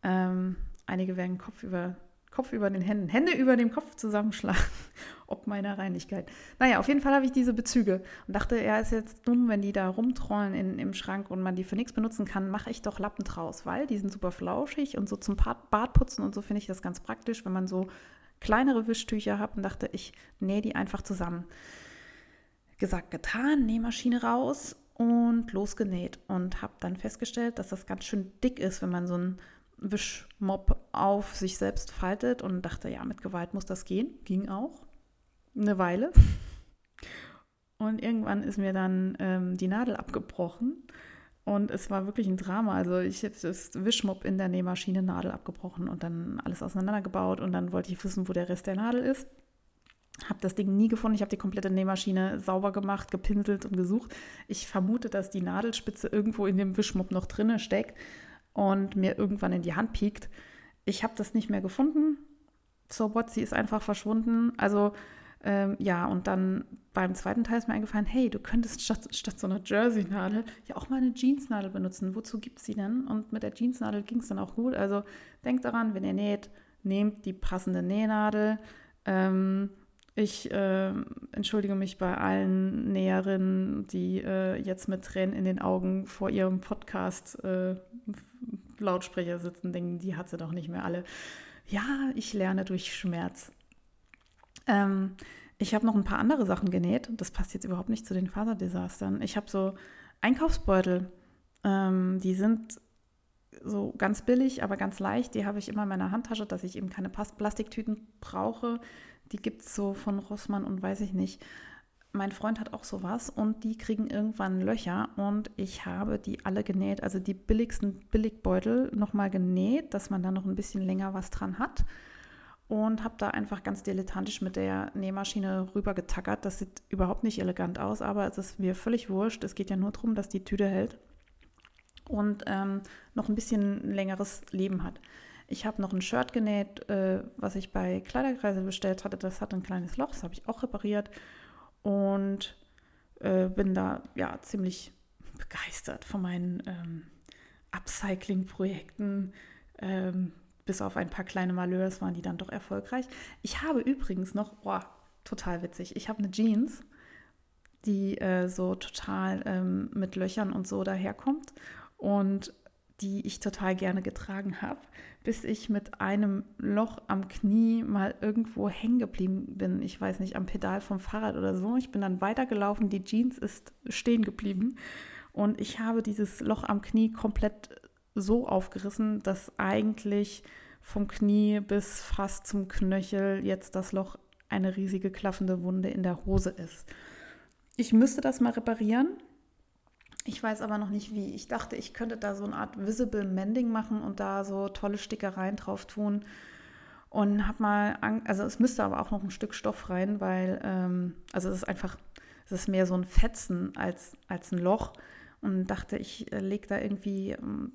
Ähm, einige werden Kopf über Kopf über den Händen, Hände über dem Kopf zusammenschlagen, ob meiner Reinigkeit. Naja, auf jeden Fall habe ich diese Bezüge und dachte, er ist jetzt dumm, wenn die da rumtrollen in, im Schrank und man die für nichts benutzen kann, mache ich doch Lappen draus, weil die sind super flauschig und so zum Bartputzen und so finde ich das ganz praktisch, wenn man so kleinere Wischtücher hat und dachte, ich nähe die einfach zusammen. Gesagt, getan, Nähmaschine raus und losgenäht und habe dann festgestellt, dass das ganz schön dick ist, wenn man so ein Wischmob auf sich selbst faltet und dachte, ja, mit Gewalt muss das gehen. Ging auch. Eine Weile. Und irgendwann ist mir dann ähm, die Nadel abgebrochen. Und es war wirklich ein Drama. Also ich habe das Wischmob in der Nähmaschine Nadel abgebrochen und dann alles auseinandergebaut. Und dann wollte ich wissen, wo der Rest der Nadel ist. Habe das Ding nie gefunden. Ich habe die komplette Nähmaschine sauber gemacht, gepinselt und gesucht. Ich vermute, dass die Nadelspitze irgendwo in dem Wischmob noch drinne steckt und mir irgendwann in die Hand piekt. Ich habe das nicht mehr gefunden. So what, sie ist einfach verschwunden. Also ähm, ja, und dann beim zweiten Teil ist mir eingefallen, hey, du könntest statt, statt so einer Jersey-Nadel ja auch mal eine Jeans-Nadel benutzen. Wozu gibt es sie denn? Und mit der Jeans-Nadel ging es dann auch gut. Also denkt daran, wenn ihr näht, nehmt die passende Nähnadel. Ähm, ich äh, entschuldige mich bei allen Näherinnen, die äh, jetzt mit Tränen in den Augen vor ihrem Podcast äh, Lautsprecher sitzen, denken, die hat sie doch nicht mehr alle. Ja, ich lerne durch Schmerz. Ähm, ich habe noch ein paar andere Sachen genäht. Das passt jetzt überhaupt nicht zu den Faserdesastern. Ich habe so Einkaufsbeutel. Ähm, die sind so ganz billig, aber ganz leicht. Die habe ich immer in meiner Handtasche, dass ich eben keine Plastiktüten brauche. Die gibt es so von Rossmann und weiß ich nicht. Mein Freund hat auch sowas und die kriegen irgendwann Löcher und ich habe die alle genäht, also die billigsten Billigbeutel nochmal genäht, dass man da noch ein bisschen länger was dran hat und habe da einfach ganz dilettantisch mit der Nähmaschine rüber getackert. Das sieht überhaupt nicht elegant aus, aber es ist mir völlig wurscht. Es geht ja nur darum, dass die Tüte hält und ähm, noch ein bisschen längeres Leben hat. Ich habe noch ein Shirt genäht, äh, was ich bei Kleiderkreise bestellt hatte. Das hat ein kleines Loch, das habe ich auch repariert und äh, bin da ja ziemlich begeistert von meinen ähm, Upcycling-Projekten. Ähm, bis auf ein paar kleine Malheurs waren die dann doch erfolgreich. Ich habe übrigens noch, oh, total witzig, ich habe eine Jeans, die äh, so total ähm, mit Löchern und so daherkommt und die ich total gerne getragen habe, bis ich mit einem Loch am Knie mal irgendwo hängen geblieben bin. Ich weiß nicht, am Pedal vom Fahrrad oder so. Ich bin dann weitergelaufen, die Jeans ist stehen geblieben und ich habe dieses Loch am Knie komplett so aufgerissen, dass eigentlich vom Knie bis fast zum Knöchel jetzt das Loch eine riesige klaffende Wunde in der Hose ist. Ich müsste das mal reparieren. Ich weiß aber noch nicht wie. Ich dachte, ich könnte da so eine Art Visible Mending machen und da so tolle Stickereien drauf tun. Und habe mal, also es müsste aber auch noch ein Stück Stoff rein, weil, ähm, also es ist einfach, es ist mehr so ein Fetzen als, als ein Loch. Und dachte, ich äh, lege da irgendwie, ähm,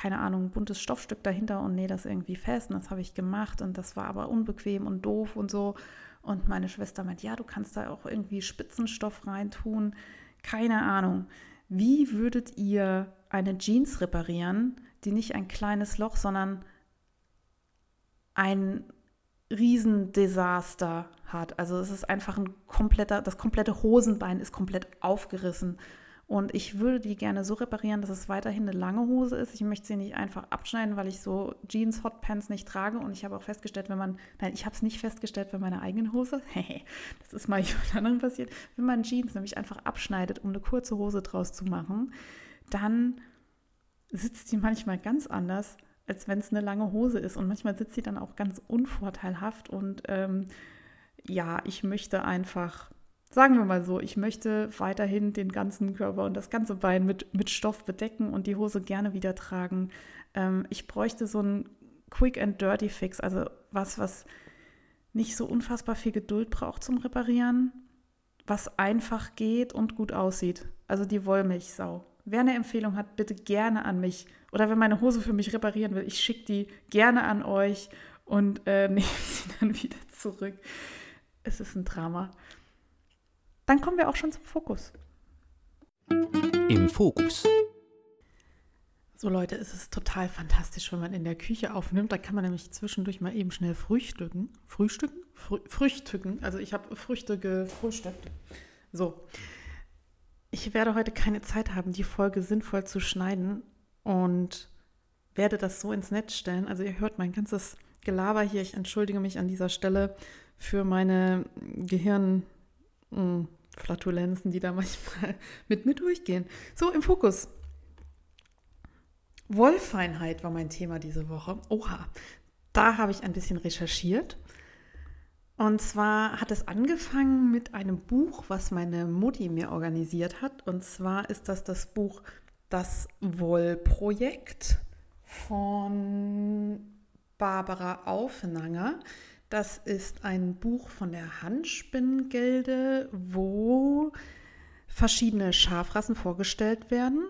keine Ahnung, ein buntes Stoffstück dahinter und nähe das irgendwie fest. Und das habe ich gemacht und das war aber unbequem und doof und so. Und meine Schwester meint, ja, du kannst da auch irgendwie Spitzenstoff reintun. Keine Ahnung. Wie würdet ihr eine Jeans reparieren, die nicht ein kleines Loch, sondern ein Riesendesaster hat? Also es ist einfach ein kompletter, das komplette Hosenbein ist komplett aufgerissen. Und ich würde die gerne so reparieren, dass es weiterhin eine lange Hose ist. Ich möchte sie nicht einfach abschneiden, weil ich so Jeans, Hotpants nicht trage. Und ich habe auch festgestellt, wenn man, nein, ich habe es nicht festgestellt bei meiner eigenen Hose. das ist mal jemand anderem passiert. Wenn man Jeans nämlich einfach abschneidet, um eine kurze Hose draus zu machen, dann sitzt die manchmal ganz anders, als wenn es eine lange Hose ist. Und manchmal sitzt sie dann auch ganz unvorteilhaft. Und ähm, ja, ich möchte einfach sagen wir mal so, ich möchte weiterhin den ganzen Körper und das ganze Bein mit, mit Stoff bedecken und die Hose gerne wieder tragen. Ähm, ich bräuchte so einen Quick and Dirty Fix, also was, was nicht so unfassbar viel Geduld braucht zum Reparieren, was einfach geht und gut aussieht. Also die Wollmilchsau. Wer eine Empfehlung hat, bitte gerne an mich Oder wenn meine Hose für mich reparieren will, ich schicke die gerne an euch und äh, nehme sie dann wieder zurück. Es ist ein Drama. Dann kommen wir auch schon zum Fokus. Im Fokus. So Leute, es ist total fantastisch, wenn man in der Küche aufnimmt. Da kann man nämlich zwischendurch mal eben schnell frühstücken. Frühstücken? Frü frühstücken. Also ich habe Früchte gefrühstückt. So. Ich werde heute keine Zeit haben, die Folge sinnvoll zu schneiden und werde das so ins Netz stellen. Also ihr hört mein ganzes Gelaber hier. Ich entschuldige mich an dieser Stelle für meine Gehirnflatulenzen, die da manchmal mit mir durchgehen. So, im Fokus. Wollfeinheit war mein Thema diese Woche. Oha, da habe ich ein bisschen recherchiert. Und zwar hat es angefangen mit einem Buch, was meine Mutti mir organisiert hat. Und zwar ist das das Buch Das Wollprojekt von Barbara Aufenanger. Das ist ein Buch von der Handspinngilde, wo verschiedene Schafrassen vorgestellt werden.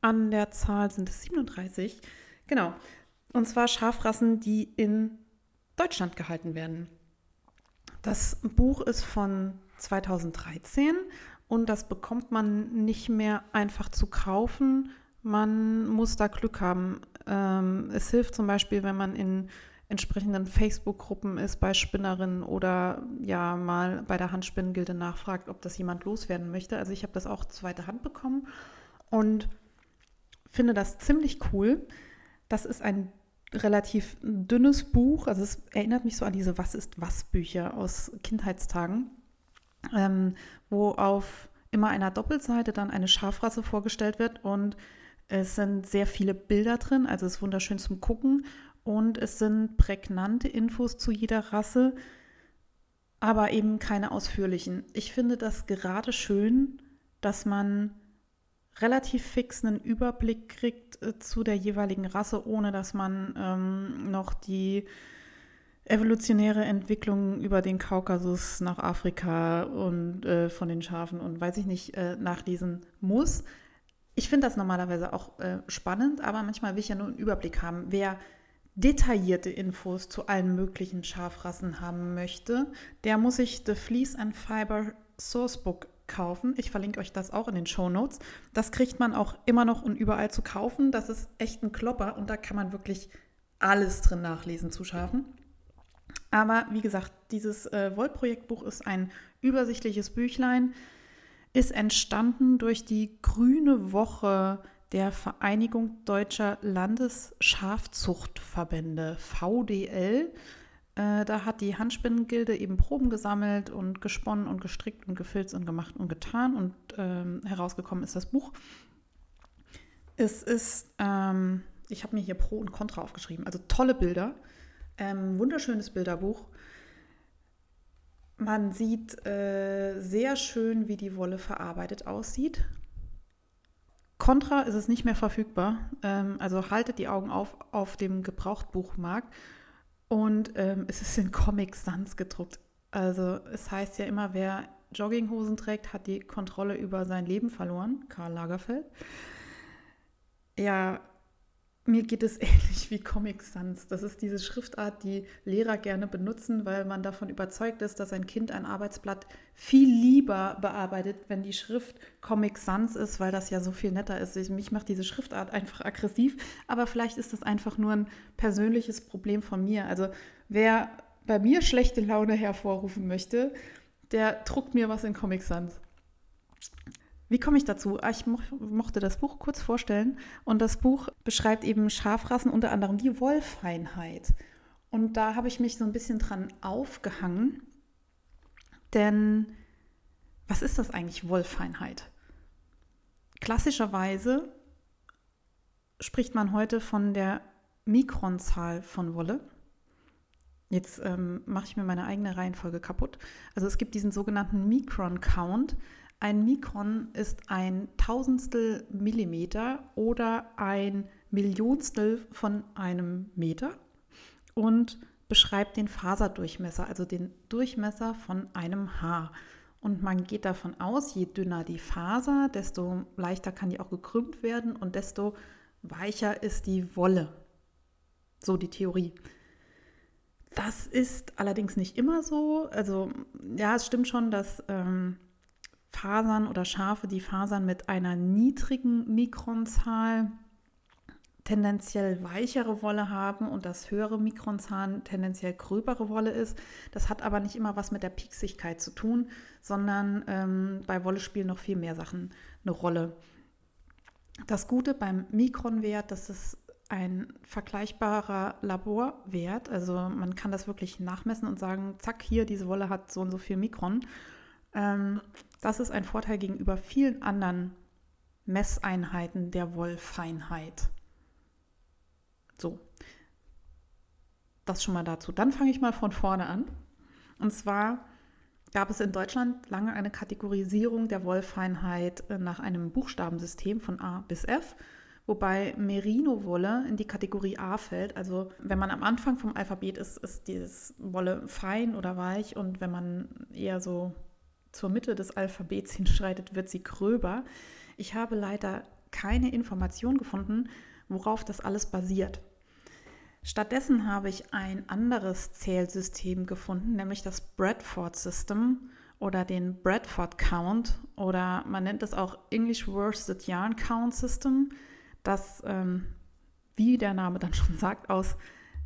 An der Zahl sind es 37. Genau. Und zwar Schafrassen, die in Deutschland gehalten werden. Das Buch ist von 2013 und das bekommt man nicht mehr einfach zu kaufen. Man muss da Glück haben. Ähm, es hilft zum Beispiel, wenn man in entsprechenden Facebook-Gruppen ist bei Spinnerinnen oder ja mal bei der Handspinnengilde nachfragt, ob das jemand loswerden möchte. Also ich habe das auch zweite Hand bekommen und finde das ziemlich cool. Das ist ein relativ dünnes Buch, also es erinnert mich so an diese Was ist was Bücher aus Kindheitstagen, ähm, wo auf immer einer Doppelseite dann eine Schafrasse vorgestellt wird und es sind sehr viele Bilder drin, also es ist wunderschön zum Gucken und es sind prägnante Infos zu jeder Rasse, aber eben keine ausführlichen. Ich finde das gerade schön, dass man relativ fix einen Überblick kriegt äh, zu der jeweiligen Rasse, ohne dass man ähm, noch die evolutionäre Entwicklung über den Kaukasus nach Afrika und äh, von den Schafen und weiß ich nicht äh, nachlesen muss. Ich finde das normalerweise auch äh, spannend, aber manchmal will ich ja nur einen Überblick haben. Wer detaillierte Infos zu allen möglichen Schafrassen haben möchte, der muss sich The Fleece and Fiber Sourcebook kaufen. Ich verlinke euch das auch in den Show Notes. Das kriegt man auch immer noch und überall zu kaufen. Das ist echt ein Klopper und da kann man wirklich alles drin nachlesen zu Schafen. Aber wie gesagt, dieses äh, Wollprojektbuch ist ein übersichtliches Büchlein, ist entstanden durch die Grüne Woche der Vereinigung Deutscher Landesschafzuchtverbände, VDL. Äh, da hat die Handspinnengilde eben Proben gesammelt und gesponnen und gestrickt und gefilzt und gemacht und getan und ähm, herausgekommen ist das Buch. Es ist, ähm, ich habe mir hier Pro und Contra aufgeschrieben, also tolle Bilder, ähm, wunderschönes Bilderbuch. Man sieht äh, sehr schön, wie die Wolle verarbeitet aussieht. Contra ist es nicht mehr verfügbar. Ähm, also haltet die Augen auf auf dem Gebrauchtbuchmarkt. Und ähm, es ist in Comic Sans gedruckt. Also es heißt ja immer, wer Jogginghosen trägt, hat die Kontrolle über sein Leben verloren. Karl Lagerfeld. Ja, mir geht es ähnlich wie Comic Sans. Das ist diese Schriftart, die Lehrer gerne benutzen, weil man davon überzeugt ist, dass ein Kind ein Arbeitsblatt viel lieber bearbeitet, wenn die Schrift Comic Sans ist, weil das ja so viel netter ist. Mich macht diese Schriftart einfach aggressiv, aber vielleicht ist das einfach nur ein persönliches Problem von mir. Also wer bei mir schlechte Laune hervorrufen möchte, der druckt mir was in Comic Sans. Wie komme ich dazu? Ah, ich mo mochte das Buch kurz vorstellen und das Buch beschreibt eben Schafrassen, unter anderem die Wollfeinheit. Und da habe ich mich so ein bisschen dran aufgehangen, denn was ist das eigentlich Wollfeinheit? Klassischerweise spricht man heute von der Mikronzahl von Wolle. Jetzt ähm, mache ich mir meine eigene Reihenfolge kaputt. Also es gibt diesen sogenannten Mikron-Count. Ein Mikron ist ein Tausendstel Millimeter oder ein Millionstel von einem Meter und beschreibt den Faserdurchmesser, also den Durchmesser von einem Haar. Und man geht davon aus, je dünner die Faser, desto leichter kann die auch gekrümmt werden und desto weicher ist die Wolle. So die Theorie. Das ist allerdings nicht immer so. Also ja, es stimmt schon, dass ähm, Fasern oder Schafe, die Fasern mit einer niedrigen Mikronzahl tendenziell weichere Wolle haben und das höhere Mikronzahl tendenziell gröbere Wolle ist. Das hat aber nicht immer was mit der Pieksigkeit zu tun, sondern ähm, bei Wolle spielen noch viel mehr Sachen eine Rolle. Das Gute beim Mikronwert, das ist ein vergleichbarer Laborwert. Also man kann das wirklich nachmessen und sagen, zack, hier, diese Wolle hat so und so viel Mikron. Ähm, das ist ein Vorteil gegenüber vielen anderen Messeinheiten der Wollfeinheit. So, das schon mal dazu. Dann fange ich mal von vorne an. Und zwar gab es in Deutschland lange eine Kategorisierung der Wollfeinheit äh, nach einem Buchstabensystem von A bis F, wobei Merino-Wolle in die Kategorie A fällt. Also wenn man am Anfang vom Alphabet ist, ist dieses Wolle fein oder weich und wenn man eher so zur Mitte des Alphabets hinschreitet, wird sie gröber. Ich habe leider keine Information gefunden, worauf das alles basiert. Stattdessen habe ich ein anderes Zählsystem gefunden, nämlich das Bradford System oder den Bradford Count oder man nennt es auch English Worsted Yarn Count System, das, ähm, wie der Name dann schon sagt, aus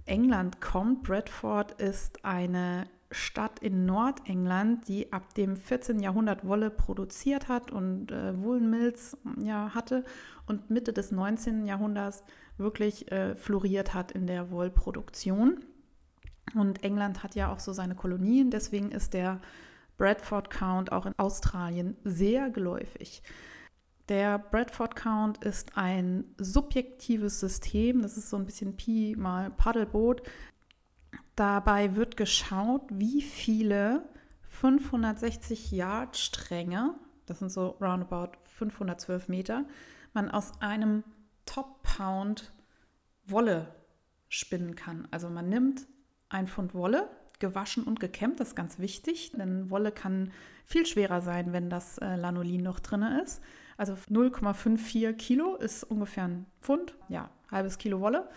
England kommt. Bradford ist eine Stadt in Nordengland, die ab dem 14. Jahrhundert Wolle produziert hat und äh, Woolen ja, hatte und Mitte des 19. Jahrhunderts wirklich äh, floriert hat in der Wollproduktion. Und England hat ja auch so seine Kolonien, deswegen ist der Bradford Count auch in Australien sehr geläufig. Der Bradford Count ist ein subjektives System, das ist so ein bisschen Pi mal Paddelboot. Dabei wird geschaut, wie viele 560 Yard Stränge, das sind so roundabout 512 Meter, man aus einem Top-Pound Wolle spinnen kann. Also man nimmt ein Pfund Wolle, gewaschen und gekämmt, das ist ganz wichtig, denn Wolle kann viel schwerer sein, wenn das äh, Lanolin noch drin ist. Also 0,54 Kilo ist ungefähr ein Pfund, ja, halbes Kilo Wolle.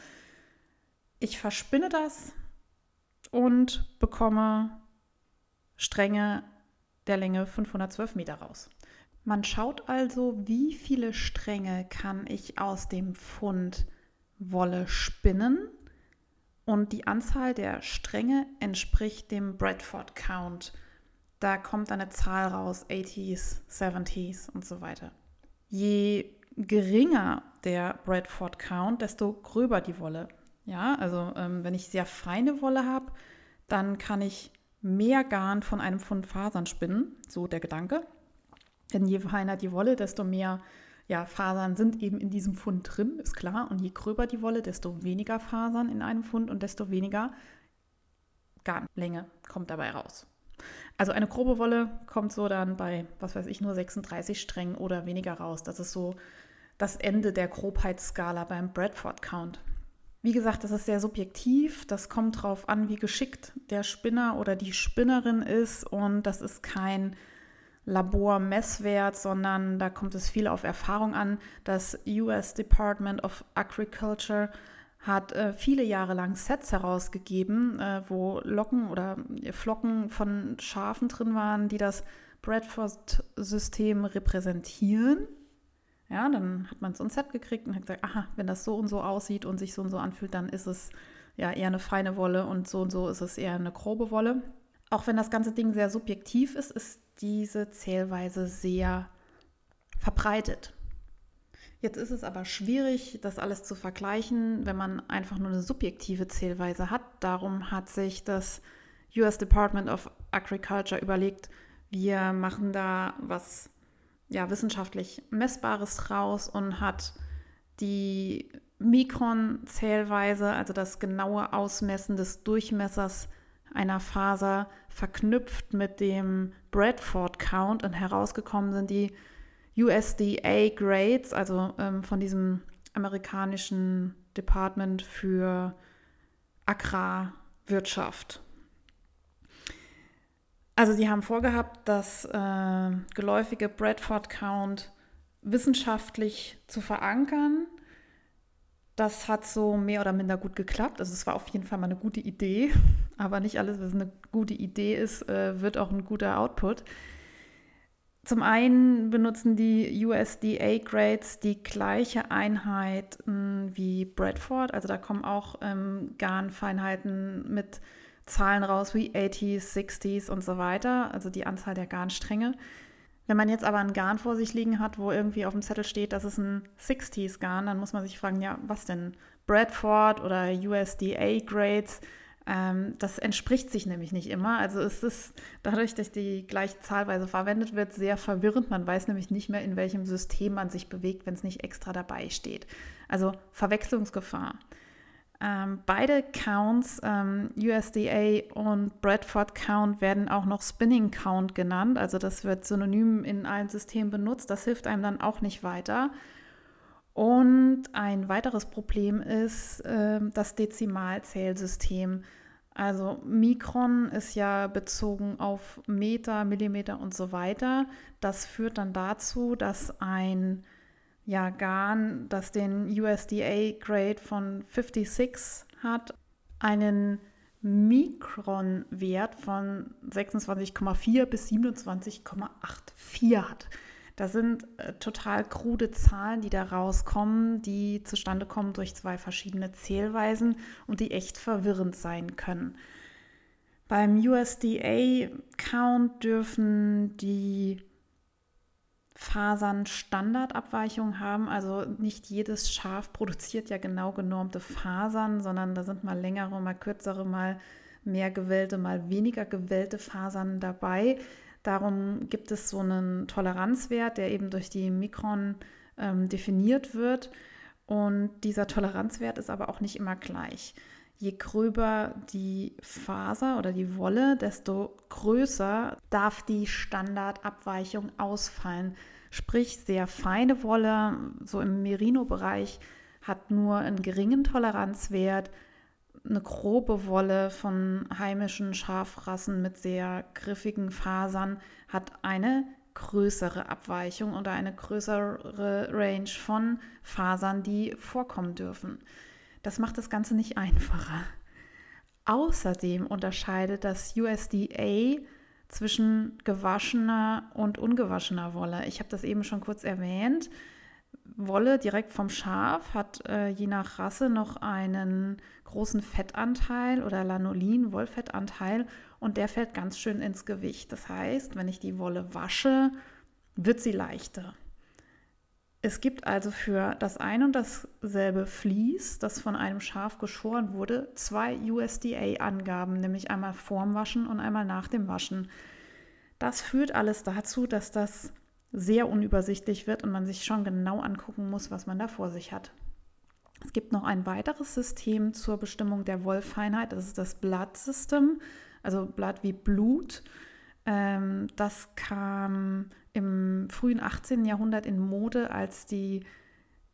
Ich verspinne das und bekomme Stränge der Länge 512 Meter raus. Man schaut also, wie viele Stränge kann ich aus dem Pfund Wolle spinnen und die Anzahl der Stränge entspricht dem Bradford Count. Da kommt eine Zahl raus, 80s, 70s und so weiter. Je geringer der Bradford Count, desto gröber die Wolle. Ja, also ähm, wenn ich sehr feine Wolle habe, dann kann ich mehr Garn von einem Pfund Fasern spinnen, so der Gedanke. Denn je feiner die Wolle, desto mehr ja, Fasern sind eben in diesem Pfund drin, ist klar. Und je gröber die Wolle, desto weniger Fasern in einem Pfund und desto weniger Garnlänge kommt dabei raus. Also eine grobe Wolle kommt so dann bei, was weiß ich, nur 36 Strängen oder weniger raus. Das ist so das Ende der Grobheitsskala beim Bradford Count. Wie gesagt, das ist sehr subjektiv. Das kommt darauf an, wie geschickt der Spinner oder die Spinnerin ist. Und das ist kein Labormesswert, sondern da kommt es viel auf Erfahrung an. Das US Department of Agriculture hat äh, viele Jahre lang Sets herausgegeben, äh, wo Locken oder Flocken von Schafen drin waren, die das Bradford-System repräsentieren. Ja, dann hat man so ein Set gekriegt und hat gesagt, aha, wenn das so und so aussieht und sich so und so anfühlt, dann ist es ja eher eine feine Wolle und so und so ist es eher eine grobe Wolle. Auch wenn das ganze Ding sehr subjektiv ist, ist diese Zählweise sehr verbreitet. Jetzt ist es aber schwierig, das alles zu vergleichen, wenn man einfach nur eine subjektive Zählweise hat. Darum hat sich das US Department of Agriculture überlegt, wir machen da was ja, wissenschaftlich Messbares draus und hat die Mikron-Zählweise, also das genaue Ausmessen des Durchmessers einer Faser verknüpft mit dem Bradford Count und herausgekommen sind die USDA Grades, also ähm, von diesem amerikanischen Department für Agrarwirtschaft. Also sie haben vorgehabt, das äh, geläufige Bradford Count wissenschaftlich zu verankern Das hat so mehr oder minder gut geklappt. Also es war auf jeden Fall mal eine gute Idee, aber nicht alles, was eine gute Idee ist, äh, wird auch ein guter Output. Zum einen benutzen die USDA-Grades die gleiche Einheit hm, wie Bradford. Also da kommen auch ähm, Garnfeinheiten mit Zahlen raus wie 80s, 60s und so weiter. Also die Anzahl der Garnstränge. Wenn man jetzt aber ein Garn vor sich liegen hat, wo irgendwie auf dem Zettel steht, das ist ein 60s Garn, dann muss man sich fragen, ja, was denn? Bradford oder USDA Grades? Ähm, das entspricht sich nämlich nicht immer. Also es ist dadurch, dass die gleiche Zahlweise verwendet wird, sehr verwirrend. Man weiß nämlich nicht mehr, in welchem System man sich bewegt, wenn es nicht extra dabei steht. Also Verwechslungsgefahr. Ähm, beide Counts, ähm, USDA und Bradford Count, werden auch noch Spinning Count genannt. Also das wird synonym in allen Systemen benutzt. Das hilft einem dann auch nicht weiter. Und ein weiteres Problem ist äh, das Dezimalzählsystem. Also Mikron ist ja bezogen auf Meter, Millimeter und so weiter. Das führt dann dazu, dass ein ja, Garn, das den USDA-Grade von 56 hat, einen Mikronwert von 26,4 bis 27,84 hat. Das sind äh, total krude Zahlen, die da rauskommen, die zustande kommen durch zwei verschiedene Zählweisen und die echt verwirrend sein können. Beim USDA-Count dürfen die Fasern Standardabweichungen haben. Also nicht jedes Schaf produziert ja genau genormte Fasern, sondern da sind mal längere, mal kürzere, mal mehr gewellte, mal weniger gewellte Fasern dabei. Darum gibt es so einen Toleranzwert, der eben durch die Mikron ähm, definiert wird. Und dieser Toleranzwert ist aber auch nicht immer gleich. Je gröber die Faser oder die Wolle, desto größer darf die Standardabweichung ausfallen. Sprich, sehr feine Wolle, so im Merino-Bereich, hat nur einen geringen Toleranzwert. Eine grobe Wolle von heimischen Schafrassen mit sehr griffigen Fasern hat eine größere Abweichung oder eine größere Range von Fasern, die vorkommen dürfen. Das macht das Ganze nicht einfacher. Außerdem unterscheidet das USDA zwischen gewaschener und ungewaschener Wolle. Ich habe das eben schon kurz erwähnt. Wolle direkt vom Schaf hat äh, je nach Rasse noch einen großen Fettanteil oder Lanolin, Wollfettanteil und der fällt ganz schön ins Gewicht. Das heißt, wenn ich die Wolle wasche, wird sie leichter. Es gibt also für das ein und dasselbe Vlies, das von einem Schaf geschoren wurde, zwei USDA-Angaben, nämlich einmal vorm Waschen und einmal nach dem Waschen. Das führt alles dazu, dass das sehr unübersichtlich wird und man sich schon genau angucken muss, was man da vor sich hat. Es gibt noch ein weiteres System zur Bestimmung der Wollfeinheit, das ist das Blood System, also Blatt wie Blut. Ähm, das kam im frühen 18. Jahrhundert in Mode, als die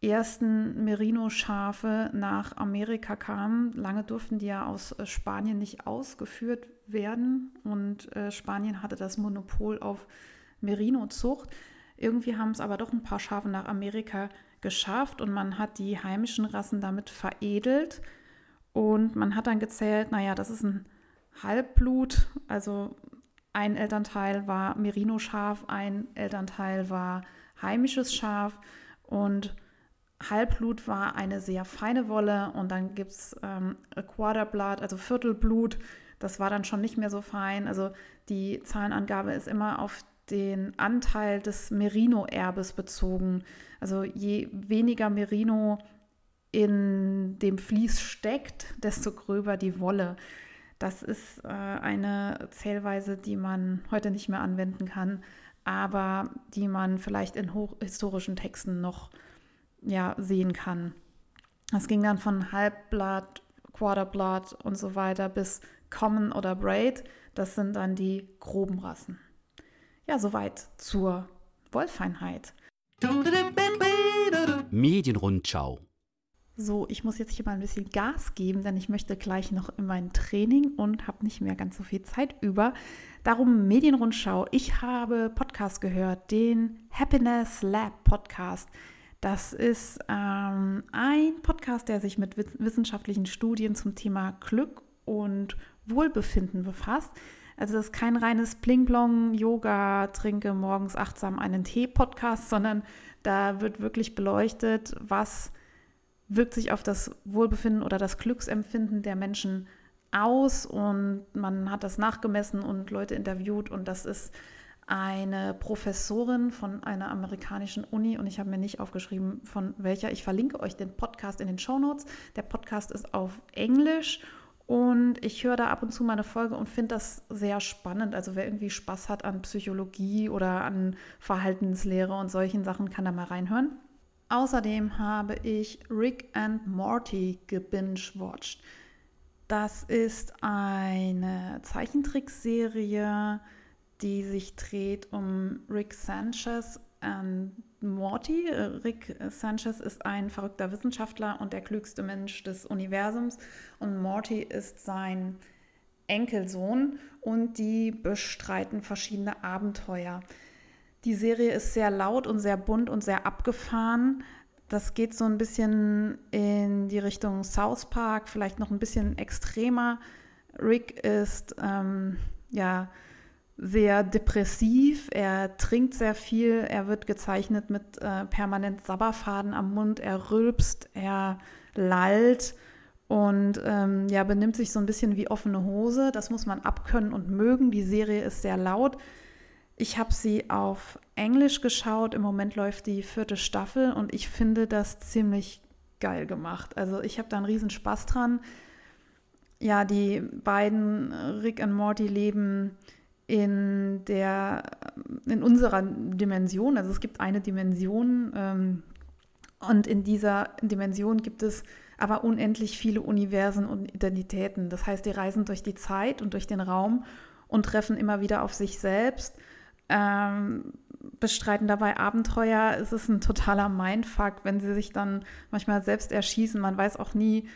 ersten Merino-Schafe nach Amerika kamen. Lange durften die ja aus äh, Spanien nicht ausgeführt werden und äh, Spanien hatte das Monopol auf Merino-Zucht. Irgendwie haben es aber doch ein paar Schafe nach Amerika geschafft und man hat die heimischen Rassen damit veredelt und man hat dann gezählt, naja, das ist ein Halbblut, also ein Elternteil war Merino-Schaf, ein Elternteil war heimisches Schaf und Halbblut war eine sehr feine Wolle und dann gibt es ähm, Quarterblood, also Viertelblut. Das war dann schon nicht mehr so fein. Also die Zahlenangabe ist immer auf den Anteil des Merino-Erbes bezogen. Also je weniger Merino in dem Vlies steckt, desto gröber die Wolle. Das ist äh, eine Zählweise, die man heute nicht mehr anwenden kann, aber die man vielleicht in historischen Texten noch ja, sehen kann. Es ging dann von Halbblatt, Quarterblatt und so weiter bis Common oder Braid. Das sind dann die groben Rassen. Ja, soweit zur Wollfeinheit. Medienrundschau so, ich muss jetzt hier mal ein bisschen Gas geben, denn ich möchte gleich noch in mein Training und habe nicht mehr ganz so viel Zeit über. Darum Medienrundschau. Ich habe Podcast gehört, den Happiness Lab Podcast. Das ist ähm, ein Podcast, der sich mit wissenschaftlichen Studien zum Thema Glück und Wohlbefinden befasst. Also das ist kein reines Pling-Plong, Yoga, trinke morgens achtsam einen Tee-Podcast, sondern da wird wirklich beleuchtet, was wirkt sich auf das Wohlbefinden oder das Glücksempfinden der Menschen aus und man hat das nachgemessen und Leute interviewt und das ist eine Professorin von einer amerikanischen Uni und ich habe mir nicht aufgeschrieben, von welcher. Ich verlinke euch den Podcast in den Show Notes. Der Podcast ist auf Englisch und ich höre da ab und zu mal eine Folge und finde das sehr spannend. Also wer irgendwie Spaß hat an Psychologie oder an Verhaltenslehre und solchen Sachen, kann da mal reinhören. Außerdem habe ich Rick and Morty gebingewatcht. Das ist eine Zeichentrickserie, die sich dreht um Rick Sanchez und Morty. Rick Sanchez ist ein verrückter Wissenschaftler und der klügste Mensch des Universums und Morty ist sein Enkelsohn und die bestreiten verschiedene Abenteuer. Die Serie ist sehr laut und sehr bunt und sehr abgefahren. Das geht so ein bisschen in die Richtung South Park, vielleicht noch ein bisschen extremer. Rick ist ähm, ja sehr depressiv, er trinkt sehr viel, er wird gezeichnet mit äh, permanent Sabberfaden am Mund, er rülpst, er lallt und ähm, ja, benimmt sich so ein bisschen wie offene Hose. Das muss man abkönnen und mögen. Die Serie ist sehr laut. Ich habe sie auf Englisch geschaut. Im Moment läuft die vierte Staffel und ich finde das ziemlich geil gemacht. Also ich habe da einen riesen Spaß dran. Ja, die beiden Rick und Morty leben in der, in unserer Dimension. Also es gibt eine Dimension ähm, und in dieser Dimension gibt es aber unendlich viele Universen und Identitäten. Das heißt, die reisen durch die Zeit und durch den Raum und treffen immer wieder auf sich selbst, ähm, bestreiten dabei Abenteuer. Es ist ein totaler Mindfuck, wenn sie sich dann manchmal selbst erschießen. Man weiß auch nie,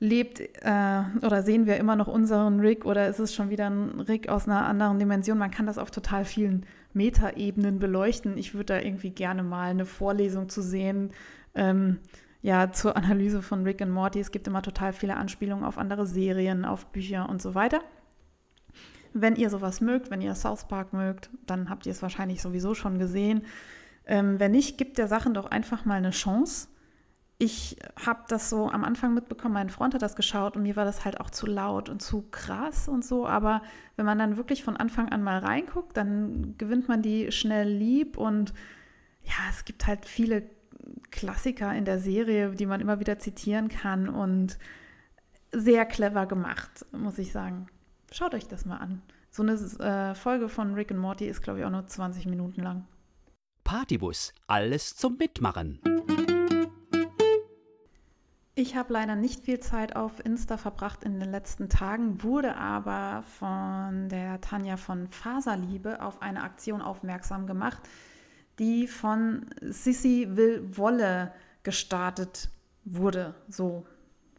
lebt äh, oder sehen wir immer noch unseren Rick oder ist es schon wieder ein Rick aus einer anderen Dimension? Man kann das auf total vielen Metaebenen beleuchten. Ich würde da irgendwie gerne mal eine Vorlesung zu sehen. Ähm, ja, zur Analyse von Rick und Morty. Es gibt immer total viele Anspielungen auf andere Serien, auf Bücher und so weiter. Wenn ihr sowas mögt, wenn ihr South Park mögt, dann habt ihr es wahrscheinlich sowieso schon gesehen. Ähm, wenn nicht, gibt der Sachen doch einfach mal eine Chance ich habe das so am Anfang mitbekommen, mein Freund hat das geschaut und mir war das halt auch zu laut und zu krass und so. Aber wenn man dann wirklich von Anfang an mal reinguckt, dann gewinnt man die schnell lieb und ja, es gibt halt viele Klassiker in der Serie, die man immer wieder zitieren kann und sehr clever gemacht, muss ich sagen. Schaut euch das mal an. So eine äh, Folge von Rick und Morty ist, glaube ich, auch nur 20 Minuten lang. Partybus, alles zum Mitmachen. Ich habe leider nicht viel Zeit auf Insta verbracht in den letzten Tagen, wurde aber von der Tanja von Faserliebe auf eine Aktion aufmerksam gemacht, die von Sissy Will Wolle gestartet wurde. So,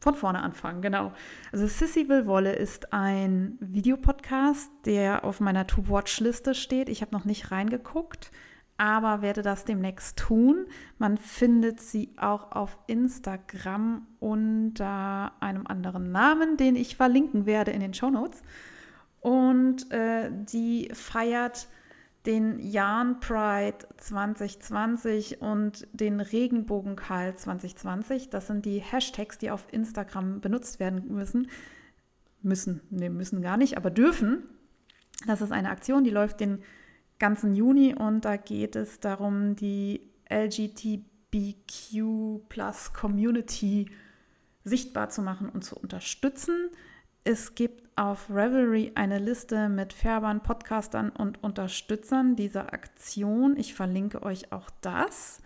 von vorne anfangen, genau. Also Sissy Will Wolle ist ein Videopodcast, der auf meiner To-Watch-Liste steht. Ich habe noch nicht reingeguckt aber werde das demnächst tun. Man findet sie auch auf Instagram unter einem anderen Namen, den ich verlinken werde in den Show Notes. Und äh, die feiert den Jan Pride 2020 und den Regenbogenkarl 2020. Das sind die Hashtags, die auf Instagram benutzt werden müssen. Müssen, ne, müssen gar nicht, aber dürfen. Das ist eine Aktion, die läuft den ganzen Juni und da geht es darum, die LGBTQ Plus Community sichtbar zu machen und zu unterstützen. Es gibt auf Revelry eine Liste mit Färbern, Podcastern und Unterstützern dieser Aktion. Ich verlinke euch auch das.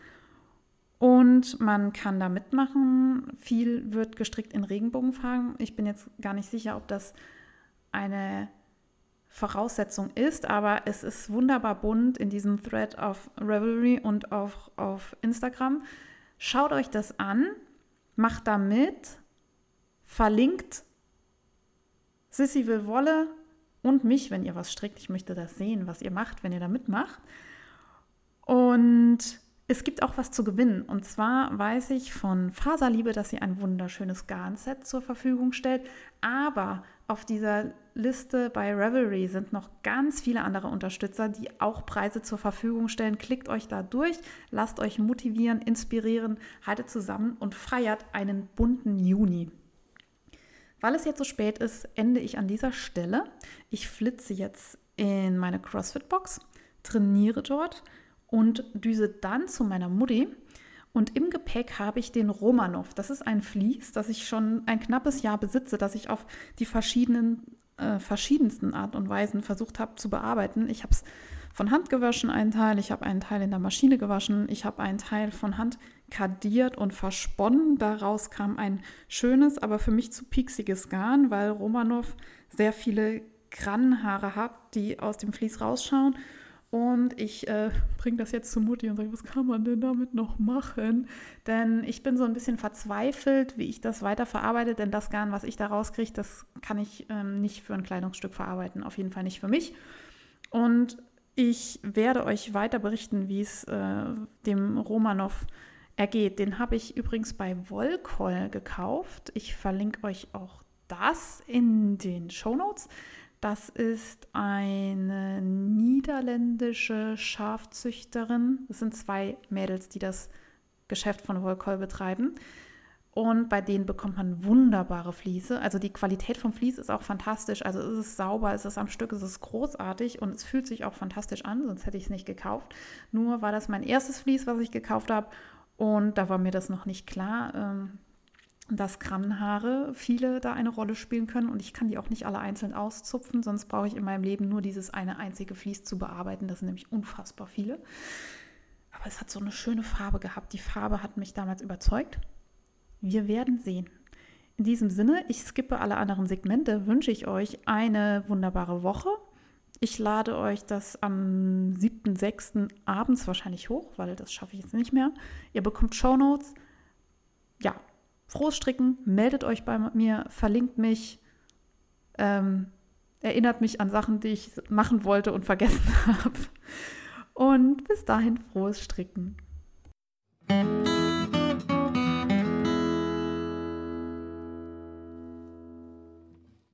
Und man kann da mitmachen. Viel wird gestrickt in Regenbogenfarben. Ich bin jetzt gar nicht sicher, ob das eine Voraussetzung ist, aber es ist wunderbar bunt in diesem Thread auf Revelry und auch auf Instagram. Schaut euch das an, macht da mit, verlinkt Sissy will Wolle und mich, wenn ihr was strickt. Ich möchte das sehen, was ihr macht, wenn ihr da mitmacht. Und es gibt auch was zu gewinnen. Und zwar weiß ich von Faserliebe, dass sie ein wunderschönes Garnset zur Verfügung stellt. Aber auf dieser Liste bei Revelry sind noch ganz viele andere Unterstützer, die auch Preise zur Verfügung stellen. Klickt euch da durch, lasst euch motivieren, inspirieren, haltet zusammen und feiert einen bunten Juni. Weil es jetzt so spät ist, ende ich an dieser Stelle. Ich flitze jetzt in meine CrossFit-Box, trainiere dort und düse dann zu meiner Mutti. Und im Gepäck habe ich den Romanov. Das ist ein Vlies, das ich schon ein knappes Jahr besitze, das ich auf die verschiedenen, äh, verschiedensten Art und Weisen versucht habe zu bearbeiten. Ich habe es von Hand gewaschen, einen Teil, ich habe einen Teil in der Maschine gewaschen, ich habe einen Teil von Hand kadiert und versponnen. Daraus kam ein schönes, aber für mich zu pieksiges Garn, weil Romanov sehr viele Krannenhaare hat, die aus dem Vlies rausschauen und ich äh, bringe das jetzt zu Mutti und sage, was kann man denn damit noch machen? Denn ich bin so ein bisschen verzweifelt, wie ich das weiter verarbeite, denn das Garn, was ich da rauskriege, das kann ich ähm, nicht für ein Kleidungsstück verarbeiten, auf jeden Fall nicht für mich. Und ich werde euch weiter berichten, wie es äh, dem Romanov ergeht. Den habe ich übrigens bei Wollkoll gekauft. Ich verlinke euch auch das in den Show Notes. Das ist eine niederländische Schafzüchterin. Es sind zwei Mädels, die das Geschäft von Wollkoll betreiben. Und bei denen bekommt man wunderbare Fliese. Also die Qualität vom Vlies ist auch fantastisch. Also es ist sauber, es ist am Stück, es ist großartig und es fühlt sich auch fantastisch an, sonst hätte ich es nicht gekauft. Nur war das mein erstes Vlies, was ich gekauft habe. Und da war mir das noch nicht klar. Ähm, dass Krannenhaare viele da eine Rolle spielen können und ich kann die auch nicht alle einzeln auszupfen, sonst brauche ich in meinem Leben nur dieses eine einzige Vlies zu bearbeiten. Das sind nämlich unfassbar viele. Aber es hat so eine schöne Farbe gehabt. Die Farbe hat mich damals überzeugt. Wir werden sehen. In diesem Sinne, ich skippe alle anderen Segmente, wünsche ich euch eine wunderbare Woche. Ich lade euch das am 7.6. abends wahrscheinlich hoch, weil das schaffe ich jetzt nicht mehr. Ihr bekommt Show Notes. Ja, frohes Stricken, meldet euch bei mir, verlinkt mich, ähm, erinnert mich an Sachen, die ich machen wollte und vergessen habe. Und bis dahin frohes Stricken.